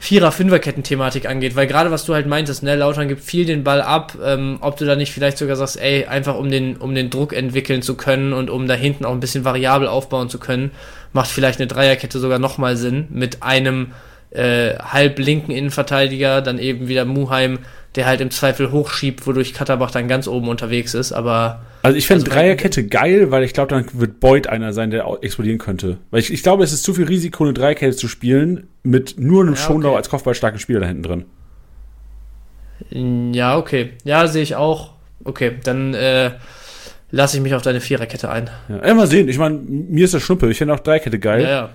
Vierer-Fünfer-Ketten-Thematik angeht, weil gerade was du halt meintest, ne, Lautern gibt viel den Ball ab, ähm, ob du da nicht vielleicht sogar sagst, ey, einfach um den, um den Druck entwickeln zu können und um da hinten auch ein bisschen variabel aufbauen zu können, macht vielleicht eine Dreierkette sogar nochmal Sinn, mit einem äh, halb linken Innenverteidiger, dann eben wieder Muheim, der halt im Zweifel hochschiebt, wodurch Katterbach dann ganz oben unterwegs ist, aber. Also ich finde also Dreierkette geil, weil ich glaube, dann wird Boyd einer sein, der explodieren könnte. Weil ich, ich glaube, es ist zu viel Risiko, eine Dreierkette zu spielen, mit nur einem ja, Schonlau okay. als kopfballstarken Spieler da hinten drin. Ja, okay. Ja, sehe ich auch. Okay, dann äh, lasse ich mich auf deine Viererkette ein. Ja, ja mal sehen. Ich meine, mir ist das Schnuppe. Ich finde auch Dreierkette geil. Ja, ja.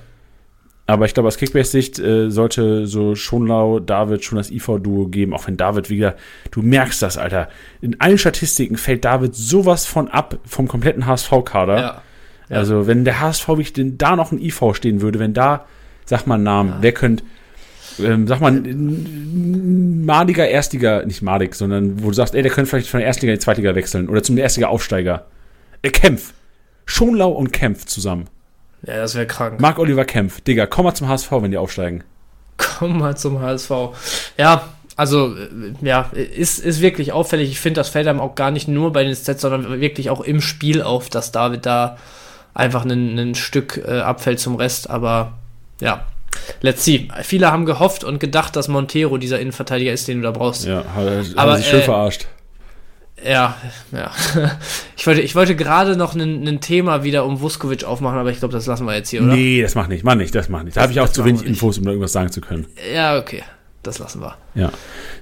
Aber ich glaube, aus Kickbase-Sicht äh, sollte so Schonlau, David schon das IV-Duo geben, auch wenn David wieder, du merkst das, Alter. In allen Statistiken fällt David sowas von ab vom kompletten HSV-Kader. Ja, ja. Also, wenn der HSV wirklich denn da noch ein IV stehen würde, wenn da, sag mal einen Namen, ja. wer könnte, ähm, sag mal, Madiger Erstliga, nicht Madig, sondern wo du sagst, ey, der könnte vielleicht von der Erstliga in die Zweitliga wechseln oder zum Erstliga-Aufsteiger. Äh, Kempf. Schonlau und Kempf zusammen. Ja, das wäre krank. Marc Oliver Kempf, Digga, komm mal zum HSV, wenn die aufsteigen. Komm mal zum HSV. Ja, also, äh, ja, ist, ist wirklich auffällig. Ich finde, das fällt einem auch gar nicht nur bei den Sets, sondern wirklich auch im Spiel auf, dass David da einfach ein, Stück äh, abfällt zum Rest. Aber ja, let's see. Viele haben gehofft und gedacht, dass Montero dieser Innenverteidiger ist, den du da brauchst. Ja, hat, aber sich schön äh, verarscht. Ja, ja. Ich wollte, ich wollte gerade noch ein Thema wieder um Vuskovic aufmachen, aber ich glaube, das lassen wir jetzt hier, oder? Nee, das macht nicht, mach nicht, das macht nicht. Da habe ich auch zu wenig Infos, um da irgendwas sagen zu können. Ja, okay. Das lassen wir. Ja.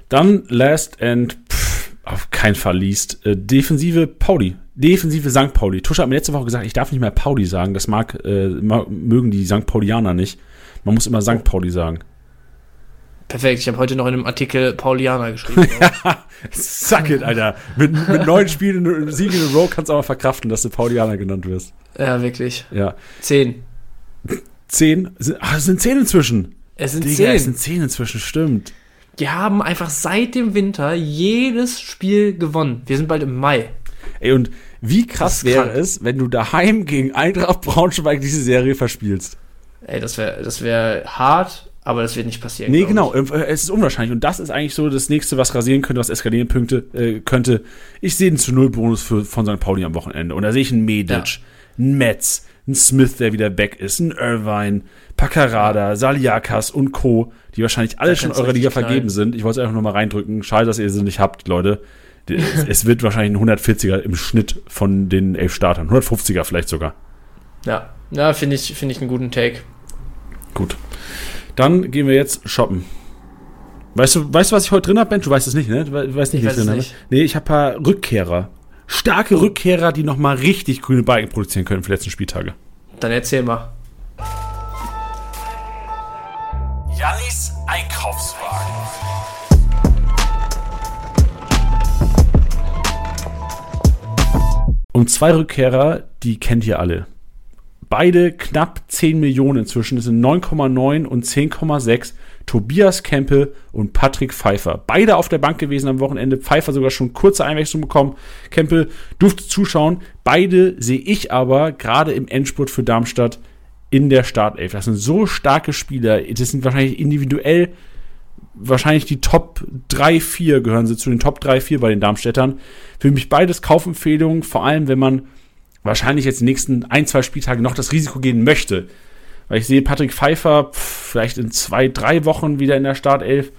Dann last and pff, auf keinen Fall liest. Äh, defensive Pauli. Defensive St. Pauli. Tusche hat mir letzte Woche gesagt, ich darf nicht mehr Pauli sagen. Das mag, äh, mögen die St. Paulianer nicht. Man muss immer St. Pauli sagen. Perfekt, ich habe heute noch in einem Artikel Paulianer geschrieben. ja, suck it, Alter. Mit, mit neun Spielen und Siegen in a Row kannst du aber verkraften, dass du Paulianer genannt wirst. Ja, wirklich. Ja. Zehn. Zehn? Ach, es sind zehn inzwischen. Es sind Digga, zehn. Es sind zehn inzwischen, stimmt. Die haben einfach seit dem Winter jedes Spiel gewonnen. Wir sind bald im Mai. Ey, und wie krass wäre krank. es, wenn du daheim gegen Eintracht Braunschweig diese Serie verspielst? Ey, das wäre das wär hart, aber das wird nicht passieren. Nee, genau. Ich. Äh, es ist unwahrscheinlich. Und das ist eigentlich so das nächste, was rasieren könnte, was eskalieren Punkte, äh, könnte. Ich sehe einen zu Null Bonus für, von St. Pauli am Wochenende. Und da sehe ich einen Medic, ja. einen Metz, einen Smith, der wieder back ist, einen Irvine, Paccarada, Saliakas und Co., die wahrscheinlich alle schon eurer Liga knallen. vergeben sind. Ich wollte es einfach nur mal reindrücken. Schade, dass ihr sie nicht habt, Leute. es wird wahrscheinlich ein 140er im Schnitt von den elf Startern. 150er vielleicht sogar. Ja, ja finde ich, find ich einen guten Take. Gut. Dann gehen wir jetzt shoppen. Weißt du, weißt du, was ich heute drin habe, Ben? Du weißt es nicht, ne? Du weißt nicht, ich wie ich drin habe. Nee, ich habe ein paar Rückkehrer. Starke Rückkehrer, die nochmal richtig grüne Balken produzieren können für die letzten Spieltage. Dann erzähl mal. Jannis Einkaufswagen. Und zwei Rückkehrer, die kennt ihr alle. Beide knapp 10 Millionen inzwischen. Das sind 9,9 und 10,6. Tobias Kempe und Patrick Pfeiffer. Beide auf der Bank gewesen am Wochenende. Pfeiffer sogar schon kurze Einwechslung bekommen. Kempe durfte zuschauen. Beide sehe ich aber gerade im Endspurt für Darmstadt in der Startelf. Das sind so starke Spieler. Das sind wahrscheinlich individuell wahrscheinlich die Top 3, 4 gehören sie zu den Top 3, 4 bei den Darmstädtern. Für mich beides Kaufempfehlungen, vor allem wenn man wahrscheinlich jetzt die nächsten ein, zwei Spieltage noch das Risiko gehen möchte. Weil ich sehe Patrick Pfeiffer pff, vielleicht in zwei, drei Wochen wieder in der Startelf.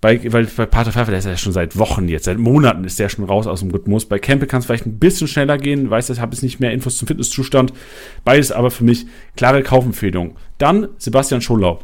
Bei, weil bei Pater Pfeiffer, der ist ja schon seit Wochen jetzt, seit Monaten ist der schon raus aus dem Rhythmus. Bei Kempe kann es vielleicht ein bisschen schneller gehen, weiß, ich habe jetzt nicht mehr Infos zum Fitnesszustand. Beides aber für mich klare Kaufempfehlung. Dann Sebastian Scholau.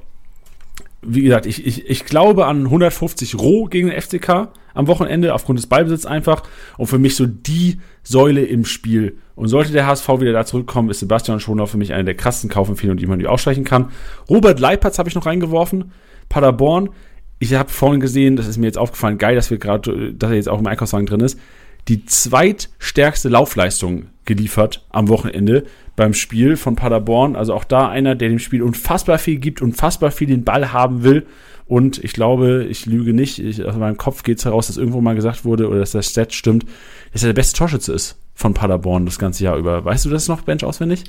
Wie gesagt, ich, ich, ich glaube an 150 Roh gegen den FCK am Wochenende aufgrund des Ballbesitzes einfach und für mich so die Säule im Spiel. Und sollte der HSV wieder da zurückkommen, ist Sebastian Schonau für mich eine der krassen Kaufempfehlungen, die man nicht ausstreichen kann. Robert Leipertz habe ich noch reingeworfen. Paderborn. Ich habe vorhin gesehen, das ist mir jetzt aufgefallen, geil, dass wir gerade, dass er jetzt auch im Einkaufswagen drin ist, die zweitstärkste Laufleistung geliefert am Wochenende beim Spiel von Paderborn. Also auch da einer, der dem Spiel unfassbar viel gibt, unfassbar viel den Ball haben will und ich glaube, ich lüge nicht, ich, aus meinem Kopf geht es heraus, dass irgendwo mal gesagt wurde, oder dass der Stat stimmt, dass er der beste Torschütze ist von Paderborn das ganze Jahr über. Weißt du das noch, Bench, auswendig?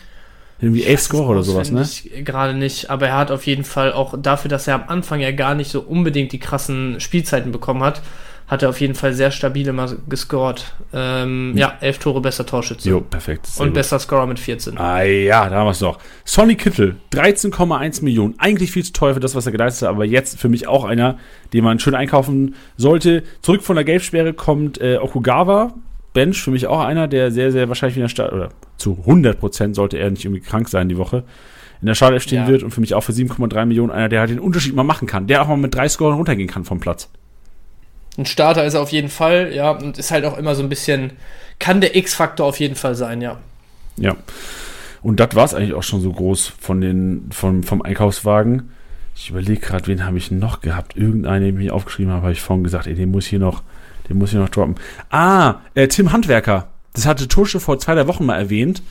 Irgendwie elf Score oder sowas, ne? Gerade nicht, aber er hat auf jeden Fall auch dafür, dass er am Anfang ja gar nicht so unbedingt die krassen Spielzeiten bekommen hat, hat er auf jeden Fall sehr stabil immer gescored. Ähm, ja, elf Tore, besser Torschütze. Jo, perfekt. Und gut. bester Scorer mit 14. Ah ja, da haben wir es doch. Sonny Kittel, 13,1 Millionen. Eigentlich viel zu teuer für das, was er geleistet hat, aber jetzt für mich auch einer, den man schön einkaufen sollte. Zurück von der Gelbsperre kommt äh, Okugawa. Bench für mich auch einer, der sehr, sehr wahrscheinlich wieder Start, oder zu 100% sollte er nicht irgendwie krank sein die Woche in der Startelf stehen ja. wird und für mich auch für 7,3 Millionen einer, der halt den Unterschied mal machen kann, der auch mal mit drei Scoren runtergehen kann vom Platz. Ein Starter ist er auf jeden Fall, ja, und ist halt auch immer so ein bisschen, kann der X-Faktor auf jeden Fall sein, ja. Ja. Und das war es eigentlich auch schon so groß von den, vom, vom Einkaufswagen. Ich überlege gerade, wen habe ich noch gehabt? Irgendeinen, den ich mir aufgeschrieben habe, habe ich vorhin gesagt, ey, den muss ich hier noch, den muss ich noch droppen. Ah, äh, Tim Handwerker. Das hatte Tusche vor zwei, drei Wochen mal erwähnt.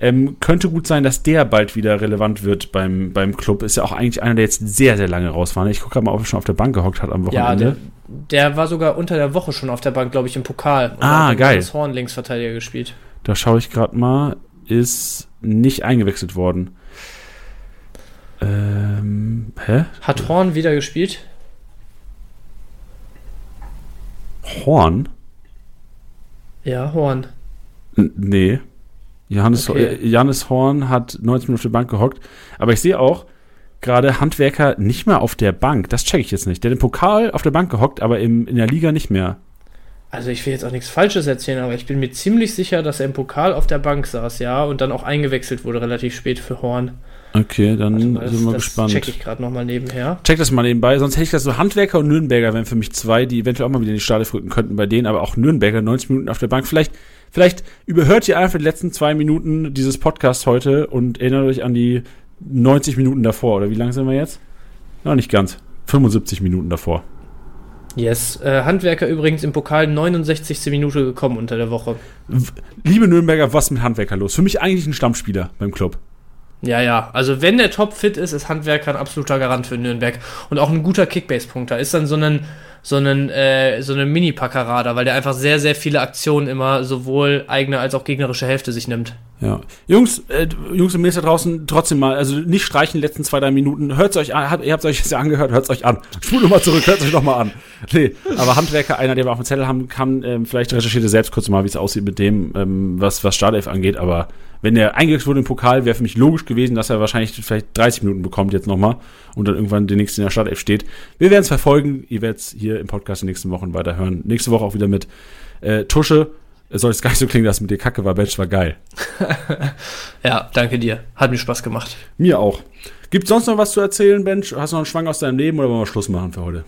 Ähm, könnte gut sein, dass der bald wieder relevant wird beim, beim Club. Ist ja auch eigentlich einer, der jetzt sehr, sehr lange raus war. Ich gucke mal, ob er schon auf der Bank gehockt hat am Wochenende. Ja, der, der war sogar unter der Woche schon auf der Bank, glaube ich, im Pokal. Und ah, geil. Das Horn Linksverteidiger gespielt. Da schaue ich gerade mal. Ist nicht eingewechselt worden. Ähm, hä? Hat Horn wieder gespielt? Horn? Ja, Horn. N nee. Johannes, okay. Äh, Johannes Horn hat 19 Minuten auf der Bank gehockt. Aber ich sehe auch gerade Handwerker nicht mehr auf der Bank. Das checke ich jetzt nicht. Der hat im Pokal auf der Bank gehockt, aber im, in der Liga nicht mehr. Also ich will jetzt auch nichts Falsches erzählen, aber ich bin mir ziemlich sicher, dass er im Pokal auf der Bank saß, ja, und dann auch eingewechselt wurde relativ spät für Horn. Okay, dann mal, sind wir das gespannt. check ich gerade nochmal nebenher. Check das mal nebenbei, sonst hätte ich das so Handwerker und Nürnberger wären für mich zwei, die eventuell auch mal wieder in die Startelf rücken könnten bei denen, aber auch Nürnberger 90 Minuten auf der Bank. Vielleicht Vielleicht überhört ihr einfach die letzten zwei Minuten dieses Podcasts heute und erinnert euch an die 90 Minuten davor. Oder wie lang sind wir jetzt? Noch nicht ganz. 75 Minuten davor. Yes. Äh, Handwerker übrigens im Pokal 69. Minute gekommen unter der Woche. Liebe Nürnberger, was mit Handwerker los? Für mich eigentlich ein Stammspieler beim Club. Ja, ja. Also wenn der top fit ist, ist Handwerker ein absoluter Garant für Nürnberg. Und auch ein guter Kickbase-Punkter. Ist dann so ein so einen, äh, so einen Mini-Packerada, weil der einfach sehr, sehr viele Aktionen immer sowohl eigene als auch gegnerische Hälfte sich nimmt. Ja. Jungs, äh, Jungs und Mädels da draußen, trotzdem mal, also nicht streichen die letzten zwei, drei Minuten. Hört's euch an, habt, ihr habt euch jetzt ja angehört, hört's euch an. Spule mal zurück, hört's euch noch mal an. Nee, aber Handwerker, einer, der wir auf dem Zettel haben kann, ähm, vielleicht recherchiert ihr selbst kurz mal, wie es aussieht mit dem, ähm, was, was Startelf angeht, aber wenn der eingewechselt wurde im Pokal, wäre für mich logisch gewesen, dass er wahrscheinlich vielleicht 30 Minuten bekommt jetzt nochmal und dann irgendwann den nächsten in der Startelf steht. Wir werden es verfolgen. Ihr werdet es hier im Podcast in den nächsten Wochen weiter hören. Nächste Woche auch wieder mit äh, Tusche. Es soll jetzt gar nicht so klingen, dass es mit dir kacke war. Bench war geil. ja, danke dir. Hat mir Spaß gemacht. Mir auch. Gibt sonst noch was zu erzählen, Bench? Hast du noch einen Schwang aus deinem Leben oder wollen wir Schluss machen für heute?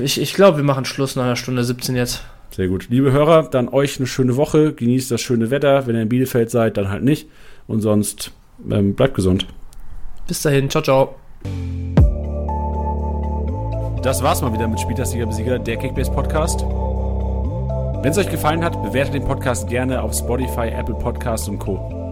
Ich, ich glaube, wir machen Schluss nach einer Stunde 17 jetzt. Sehr gut. Liebe Hörer, dann euch eine schöne Woche. Genießt das schöne Wetter. Wenn ihr in Bielefeld seid, dann halt nicht. Und sonst ähm, bleibt gesund. Bis dahin. Ciao, ciao. Das war's mal wieder mit Spieltastiger Besieger, der Kickbase Podcast. Wenn es euch gefallen hat, bewertet den Podcast gerne auf Spotify, Apple Podcasts und Co.